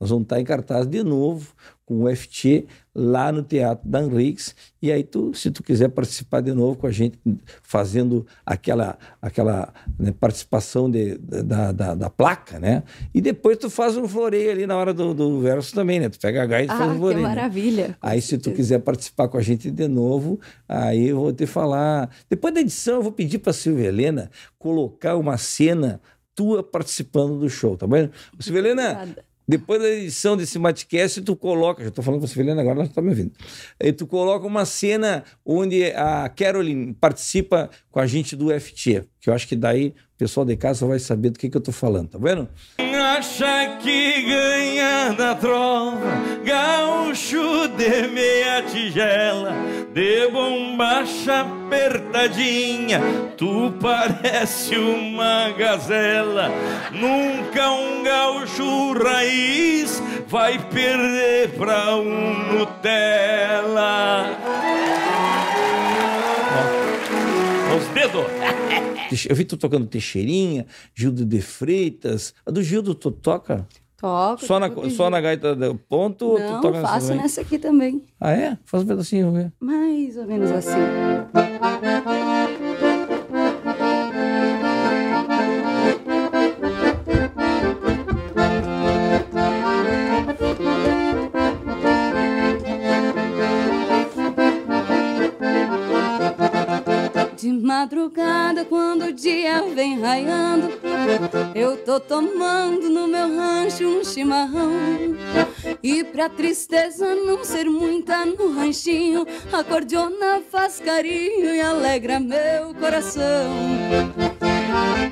Nós vamos estar em cartaz de novo com o FT lá no Teatro da Henriques. E aí, tu, se tu quiser participar de novo com a gente, fazendo aquela, aquela né, participação de, da, da, da placa, né? E depois tu faz um floreio ali na hora do, do verso também, né? Tu pega a gaita e faz Ah, um que floreio. né? maravilha. Aí, se tu quiser participar com a gente de novo, aí eu vou te falar. Depois da edição, eu vou pedir para Silvia Helena colocar uma cena tua participando do show, tá bom? Silvia Helena, Obrigada. Depois da edição desse Matcast, tu coloca, já tô falando com a Silvia Helena agora, ela já tá me ouvindo. Aí tu coloca uma cena onde a Caroline participa com a gente do FT, que eu acho que daí o pessoal de casa vai saber do que, que eu tô falando, tá vendo? Acha que ganha na trova, gaúcho de meia tigela, de bombacha apertadinha, tu parece uma gazela. Nunca um gaúcho raiz vai perder pra um Nutella. Ó, Os Alfredo. Eu vi tu tocando Teixeirinha, Gildo de Freitas. A do Gildo tu toca? Toco. Só na, só na gaita do ponto ou tu Não, toca faço também? nessa aqui também. Ah, é? Faz um pedacinho, ver. Mais ou menos assim. Madrugada, quando o dia vem raiando, eu tô tomando no meu rancho um chimarrão. E pra tristeza não ser muita no ranchinho, a cordiona faz carinho e alegra meu coração.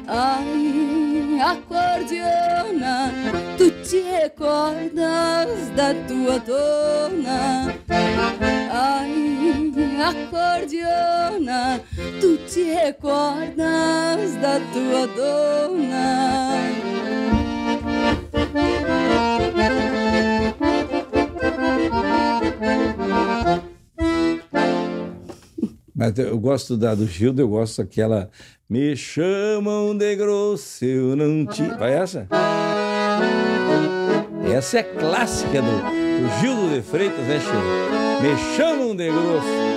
Ai, acordeona, tu te recordas da tua dona? Ai, acordeona, te recordas da tua dona? Mas eu gosto da do Gildo, eu gosto daquela. Me chamam de grosso, eu não te. Vai essa? Essa é clássica do, do Gildo de Freitas, né, Chico? Me chamam de grosso.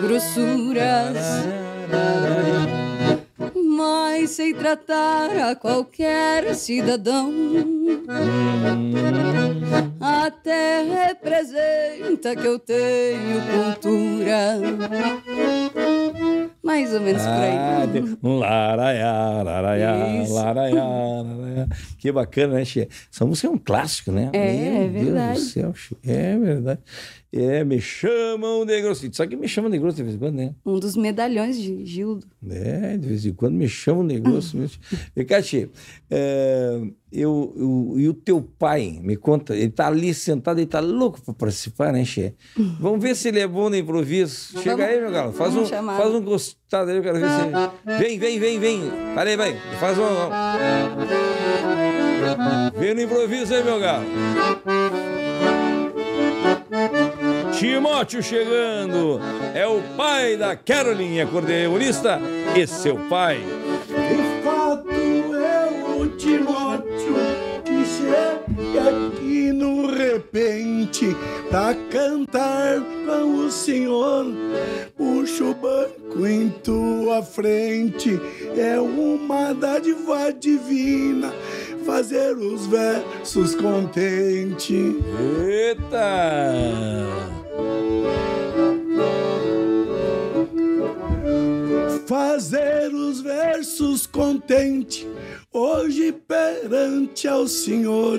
Grossuras, mas sei tratar a qualquer cidadão. Até representa que eu tenho cultura. Mais ou menos por aí. Ah, um laraiá, laraiá, laraiá. Que bacana, né, Che? Essa música é um clássico, né? É, Meu é verdade. Deus do céu. É verdade. É, me chamam de grosso. Só que me chamam de grosso de vez em quando, né? Um dos medalhões de Gildo. É, de vez em quando me chamam de grosso. Che. É, eu, eu- e o teu pai, me conta, ele tá ali sentado, ele tá louco para participar, né, Che? Vamos ver se ele é bom no improviso. Chega Vamos- aí, meu galo. Faz um, chamar. faz um gostado aí, eu quero ver se ele... Vem, vem, vem, vem. Peraí, vem. Faz um... Vem no improviso aí, meu galo. Timóteo chegando. É o pai da Caroline, acordeonista. E seu pai. De fato é o Timóteo que chega aqui no repente pra cantar com o Senhor. Puxa o banco em tua frente, é uma dádiva divina fazer os versos contente. Eita!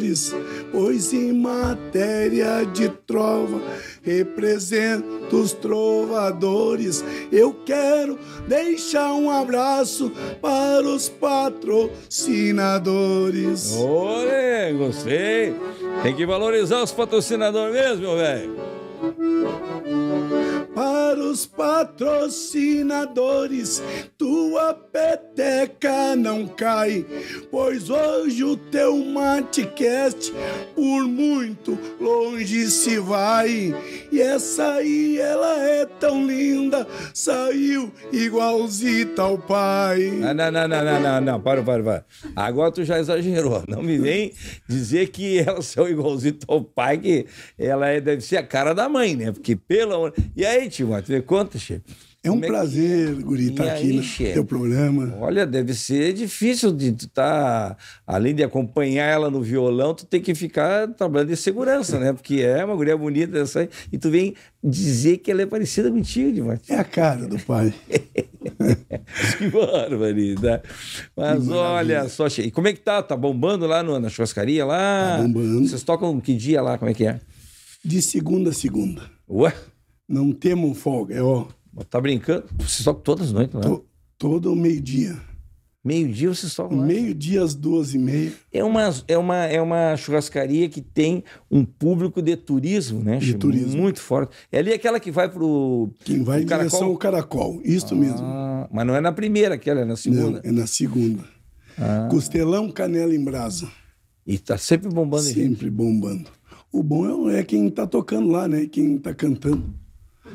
Senhores, pois em matéria de trova represento os trovadores. Eu quero deixar um abraço para os patrocinadores. Olê, gostei. Tem que valorizar os patrocinadores mesmo, velho. Para os patrocinadores, tua peteca não cai, pois hoje o teu matecast por muito longe se vai. E essa aí, ela é tão linda, saiu igualzita ao pai. Ah, Não, não, não, não, não, não, para, para, para. Agora tu já exagerou. [laughs] Não me vem dizer que ela saiu igualzinho ao pai, que ela é, deve ser a cara da mãe, né? Porque pelo amor. E aí, Timóteo, me conta, chefe. É um é que- prazer, Guri, E estar aí, aqui no chefe? teu programa. Olha, deve ser difícil de tu tá, além de acompanhar ela no violão, tu tem que ficar trabalhando de segurança, né? Porque é uma mulher bonita essa aí, e tu vem dizer que ela é parecida contigo, Timóteo. É a cara do pai. [laughs] Que barbaridade. Mas olha só, che- e como é que tá? Tá bombando lá no- na churrascaria lá? Tá bombando. Vocês tocam que dia lá? Como é que é? De segunda a segunda. Ué? Não temos folga, é ó. Tá brincando? Vocês tocam todas as noites, não é? To- todo meio-dia. Meio-dia vocês tocam lá? Meio-dia às duas e meia. É uma, é, uma, é uma churrascaria que tem um público de turismo, né? De turismo. Muito forte. É ali aquela que vai pro. Quem vai pro em direção ao Caracol. Isso mesmo. Ah, mas não é na primeira, aquela, é na Não, segunda. é na segunda. Ah. Costelão, canela em brasa. E tá sempre bombando gente. Sempre bombando. O bom é, é quem tá tocando lá, né? Quem tá cantando.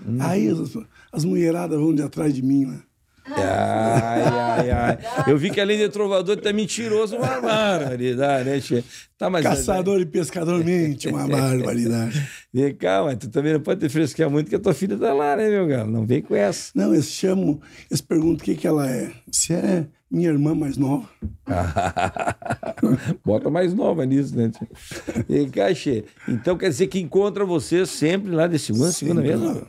Hum. Aí as, as mulheradas vão de atrás de mim, né? Ai, ai, ai. Eu vi que além de trovador, tá mentiroso, uma barbaridade, né, Tchê? Tá, mas. Caçador e pescador mente, uma [laughs] barbaridade. Vem cá, mas tu também não pode te fresquear muito, que a tua filha tá lá, né, meu galo? Não vem com essa. Não, eles chamam, eles perguntam o que, que ela é. Se é minha irmã mais nova. [laughs] Bota mais nova nisso, né? tio? Vem cá, Tchê. Então quer dizer que encontra você sempre lá de segunda, segunda Sempre mesmo? lá.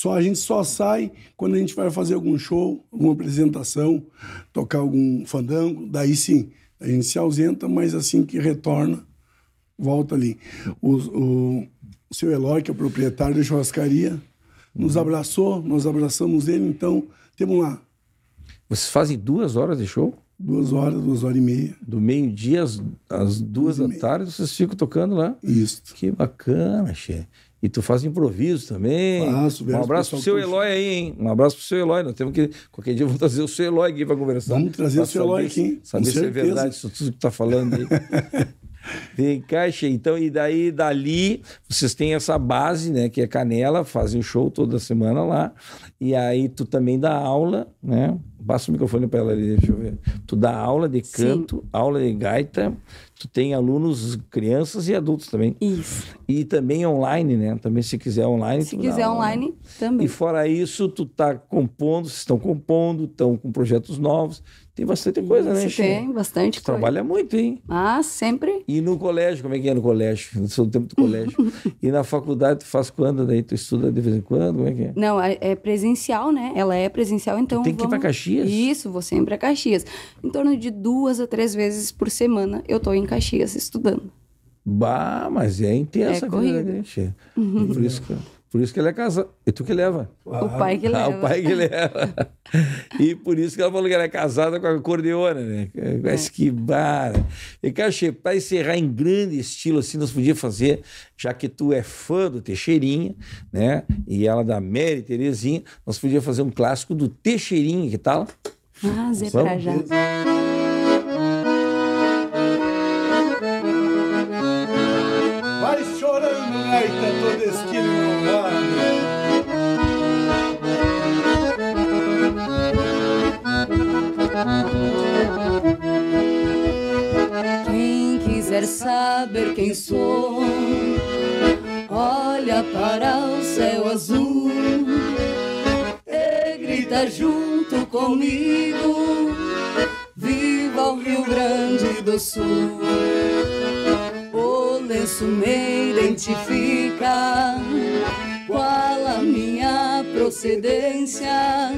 Só a gente só sai quando a gente vai fazer algum show, alguma apresentação, tocar algum fandango, daí sim, a gente se ausenta, mas assim que retorna, volta ali. O, o, o seu Eloy, que é o proprietário da churrascaria, nos abraçou, nós abraçamos ele, então temos lá Vocês fazem duas horas de show? duas horas, duas horas e meia. Do meio-dia às, às duas e da tarde, vocês ficam tocando lá? Isso. Que bacana, Che. E tu faz improviso também. Faço, um abraço pro seu que Eloy aí, hein? Um abraço pro seu Eloy. Nós temos que. Qualquer dia vamos trazer o seu Eloy aqui para conversar. Vamos trazer Pra o seu Eloy aqui, com Saber se é verdade isso tudo que tu tá falando aí. [laughs] Vem cá. Então, e daí, dali, vocês têm essa base, né? Que é Canela, fazem o show toda semana lá. E aí, tu também dá aula, né? Passa o microfone para ela ali, deixa eu ver. Tu dá aula de canto, aula de gaita. Tu tem alunos, crianças e adultos também. Isso. E também online, né? Também se quiser online. Se quiser aula. online, também. E fora isso, tu tá compondo, vocês estão compondo, estão com projetos novos. Tem bastante coisa, né, Che? tem bastante Tu coisa. trabalha muito, hein? Ah, sempre. E no colégio, como é que é no colégio? No seu tempo do colégio. [laughs] e na faculdade, tu faz quando? Daí tu estuda de vez em quando? Como é que é? Não, é é presencial, né? Ela é presencial, então. Tem que ir pra vamos- Caxias? Isso, vou sempre a Caxias. Em torno de duas a três vezes por semana eu tô em Caxias estudando. Bah, mas é intensa É a vida, né? Por isso que, por isso que ele é casado. E tu que leva. O pai que leva. [laughs] Ah, o pai que leva. e por isso que ela falou que ela é casada com a acordeona, né? É. Mas que bara. E, Cachê, para encerrar em grande estilo, assim, nós podíamos fazer, já que tu é fã do Teixeirinha, né? E ela da Mary Terezinha, nós podíamos fazer um clássico do Teixeirinha, que tal? Ah, Zé pra já. Saber quem sou, olha para o céu azul e grita junto comigo: Viva o Rio Grande do Sul! O lenço me identifica, qual a minha procedência.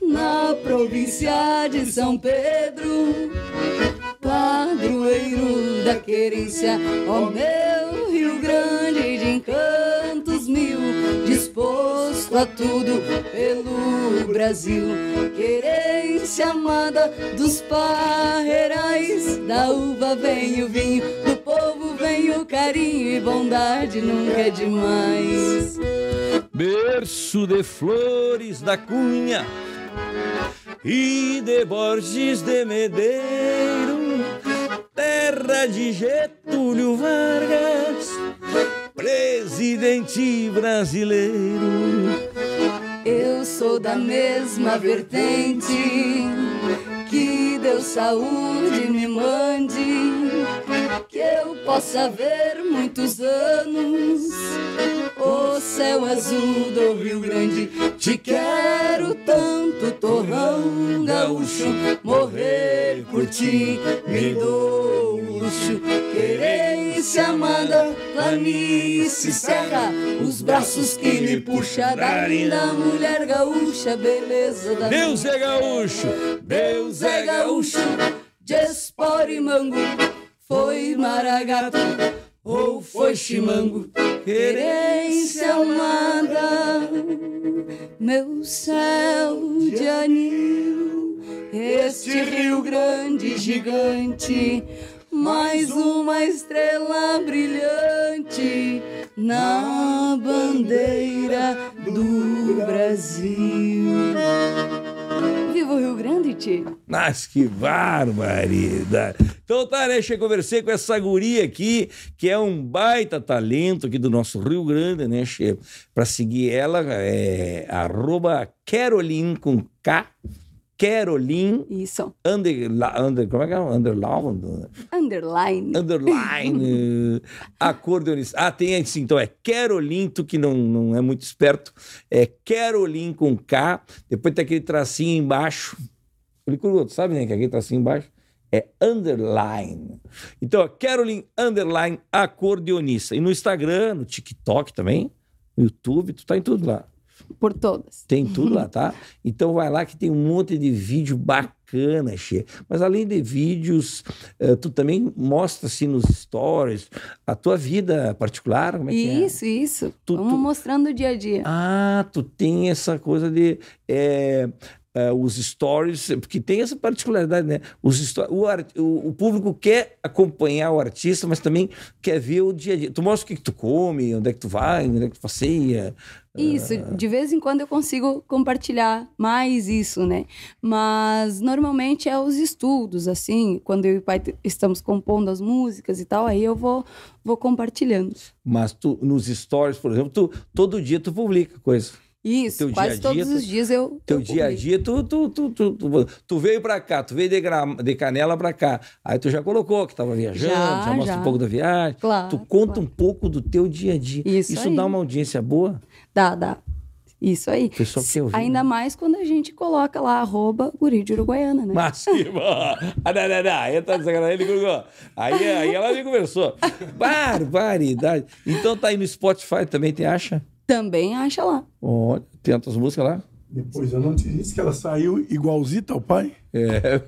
Na província de São Pedro padroeiro da querência, ó meu Rio Grande de encantos mil, disposto a tudo pelo Brasil. Querência amada dos parreirais, da uva vem o vinho, do povo vem o carinho e bondade nunca é demais. Berço de flores da cunha e de Borges de Medeiro, terra de Getúlio Vargas, presidente brasileiro. Eu sou da mesma vertente. Que Deus saúde me mande. Que eu possa ver muitos anos. O céu azul do Rio Grande. Te quero tanto, torrão gaúcho. Morrer por ti, me dou luxo. Querência amada, planície, serra. Os braços que me puxa da linda mulher gaúcha. Beleza da Deus é gaúcho, Deus é gaúcho, de espora e mango, foi maragato ou foi chimango, querência amada, meu céu de anil, este Rio Grande gigante, mais uma estrela brilhante na bandeira do Brasil. Viva o Rio Grande, Tchê! Mas que barbaridade! Então tá, né? Eu conversei com essa guria aqui, que é um baita talento aqui do nosso Rio Grande, né, Che? Pra seguir ela, é arroba Caroline com K. Caroline Isso. under, under, como é que é? Underline? Underline. Underline [laughs] acordeonista. Ah, tem assim, então é Caroline, tu que não, não é muito esperto, é Caroline com K, depois tem aquele tracinho embaixo. Tu sabe, né, que aquele tracinho embaixo é underline. Então, é Caroline underline acordeonista. E no Instagram, no TikTok também, no YouTube, tu tá em tudo lá. Por todas. Tem tudo lá, [laughs] tá? Então vai lá que tem um monte de vídeo bacana, Che. Mas além de vídeos, eh, tu também mostra assim nos stories a tua vida particular, como é que é? Isso, isso. Vamos tu- mostrando o dia a dia. Ah, tu tem essa coisa de eh, eh, os stories, porque tem essa particularidade, né? Os o, o- o público quer acompanhar o artista, mas também quer ver o dia a dia. Tu mostra o que, que tu come, onde é que tu vai, onde é que tu passeia. Isso, de vez em quando eu consigo compartilhar mais isso, né? Mas normalmente é os estudos, assim, quando eu e o pai estamos compondo as músicas e tal, aí eu vou, vou compartilhando. Mas tu, nos stories, por exemplo, tu, todo dia tu publica coisa. Isso, quase todos os tu- dias eu. Teu eu dia a dia, tu, tu, tu, tu, veio pra cá, tu veio de, Canela pra cá. Aí tu já colocou que tava viajando, já, Já, mostra um pouco da viagem. Claro, tu conta um pouco do teu dia a dia. Isso aí. dá uma audiência boa? Dá, dá. Isso aí. pessoal que Ainda né? mais quando a gente coloca lá, arroba guri de Uruguaiana, né? Mas! [laughs] Ah, não, não, não. Aí tá. Aí, aí ela me conversou. [laughs] Barbaridade. Então tá aí no Spotify também, te acha? Também acha lá. Olha, tem outras músicas lá? Depois eu não te disse que ela saiu igualzita ao pai? É.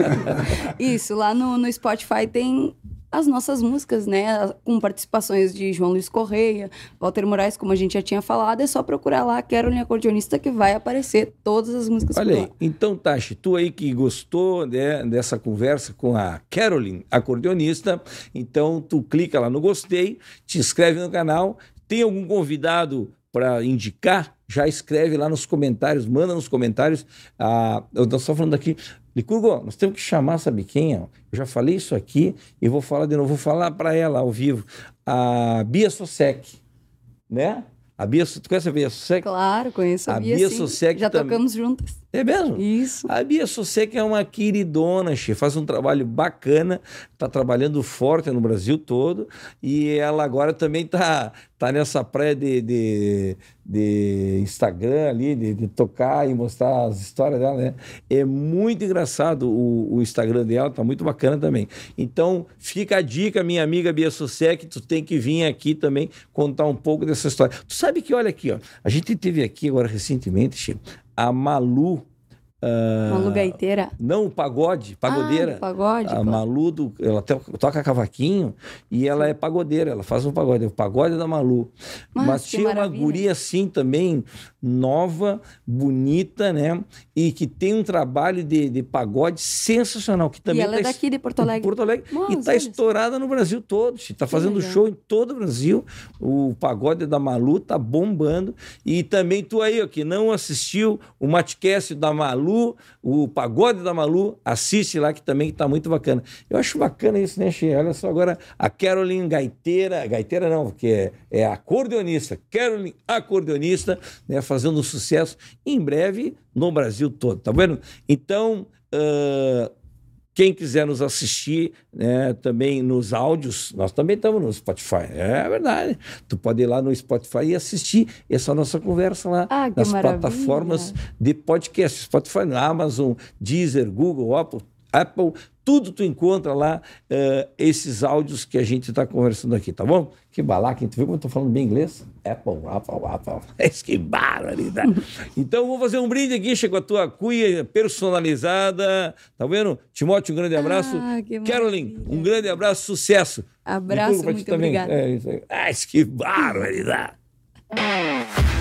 [laughs] Isso, lá no, no Spotify tem as nossas músicas, né? Com participações de João Luiz Correia, Walter Moraes, como a gente já tinha falado, é só procurar lá Caroline Acordeonista que vai aparecer todas as músicas Olha por aí, então, Tashi, tu aí que gostou né, dessa conversa com a Caroline, acordeonista, então tu clica lá no gostei, te inscreve no canal, tem algum convidado para indicar, já escreve lá nos comentários, manda nos comentários. Ah, eu estou só falando aqui, Licurgo, nós temos que chamar, sabe quem? Eu já falei isso aqui e vou falar de novo, vou falar para ela ao vivo, a Bia Sosek, né? A Bia, tu conhece a Bia Sosek? Claro, conheço a, A Bia, Bia sim. Sosek Já também. tocamos juntas. É mesmo? Isso. A Bia Sosek é uma queridona, che, faz um trabalho bacana, está trabalhando forte no Brasil todo, e ela agora também está tá nessa praia de, de, de Instagram ali, de, de tocar e mostrar as histórias dela, né? É muito engraçado o, o Instagram dela, tá muito bacana também. Então, fica a dica, minha amiga Bia Sosek, tu tem que vir aqui também contar um pouco dessa história. Tu sabe que, olha aqui, ó, a gente teve aqui agora recentemente, che, a Malu. ah, Malu Gaiteira. não, pagode, pagodeira. Ah, pagode, A claro. Malu, do, ela to- toca cavaquinho e ela é pagodeira, ela faz um pagode, é o pagode da Malu. Mas tinha uma maravilha. guria assim também, nova, bonita, né? E que tem um trabalho de, de pagode sensacional. Que também e ela tá é daqui de Porto Alegre. Porto Alegre. E está estourada no Brasil todo. Está fazendo legal. show em todo o Brasil. O pagode da Malu tá bombando. E também tu aí, ó, que não assistiu o Matcast da Malu, o pagode da Malu, assiste lá que também está muito bacana. Eu acho bacana isso, né, Che? Olha só agora a Caroline Gaiteira, Gaiteira não, porque é, é acordeonista, Caroline acordeonista, né, fazendo sucesso em breve no Brasil todo, tá vendo? Então, ah, quem quiser nos assistir né, também nos áudios, nós também estamos no Spotify. É verdade. Tu pode ir lá no Spotify e assistir essa nossa conversa lá Ah, que nas maravilha. plataformas de podcast. Spotify, Amazon, Deezer, Google, Apple, Apple, tudo tu encontra lá eh, esses áudios que a gente está conversando aqui, tá bom? Que balaca, tu viu como eu tô falando bem inglês? Apple, Apple, Apple. Mas que barbaridade. então, vou fazer um brinde aqui, chega a tua cuia personalizada, tá vendo? Timóteo, um grande abraço. Ah, que Caroline, um grande abraço, sucesso. Abraço, ti muito obrigada. É, aí. Ai, que barbaridade. [laughs]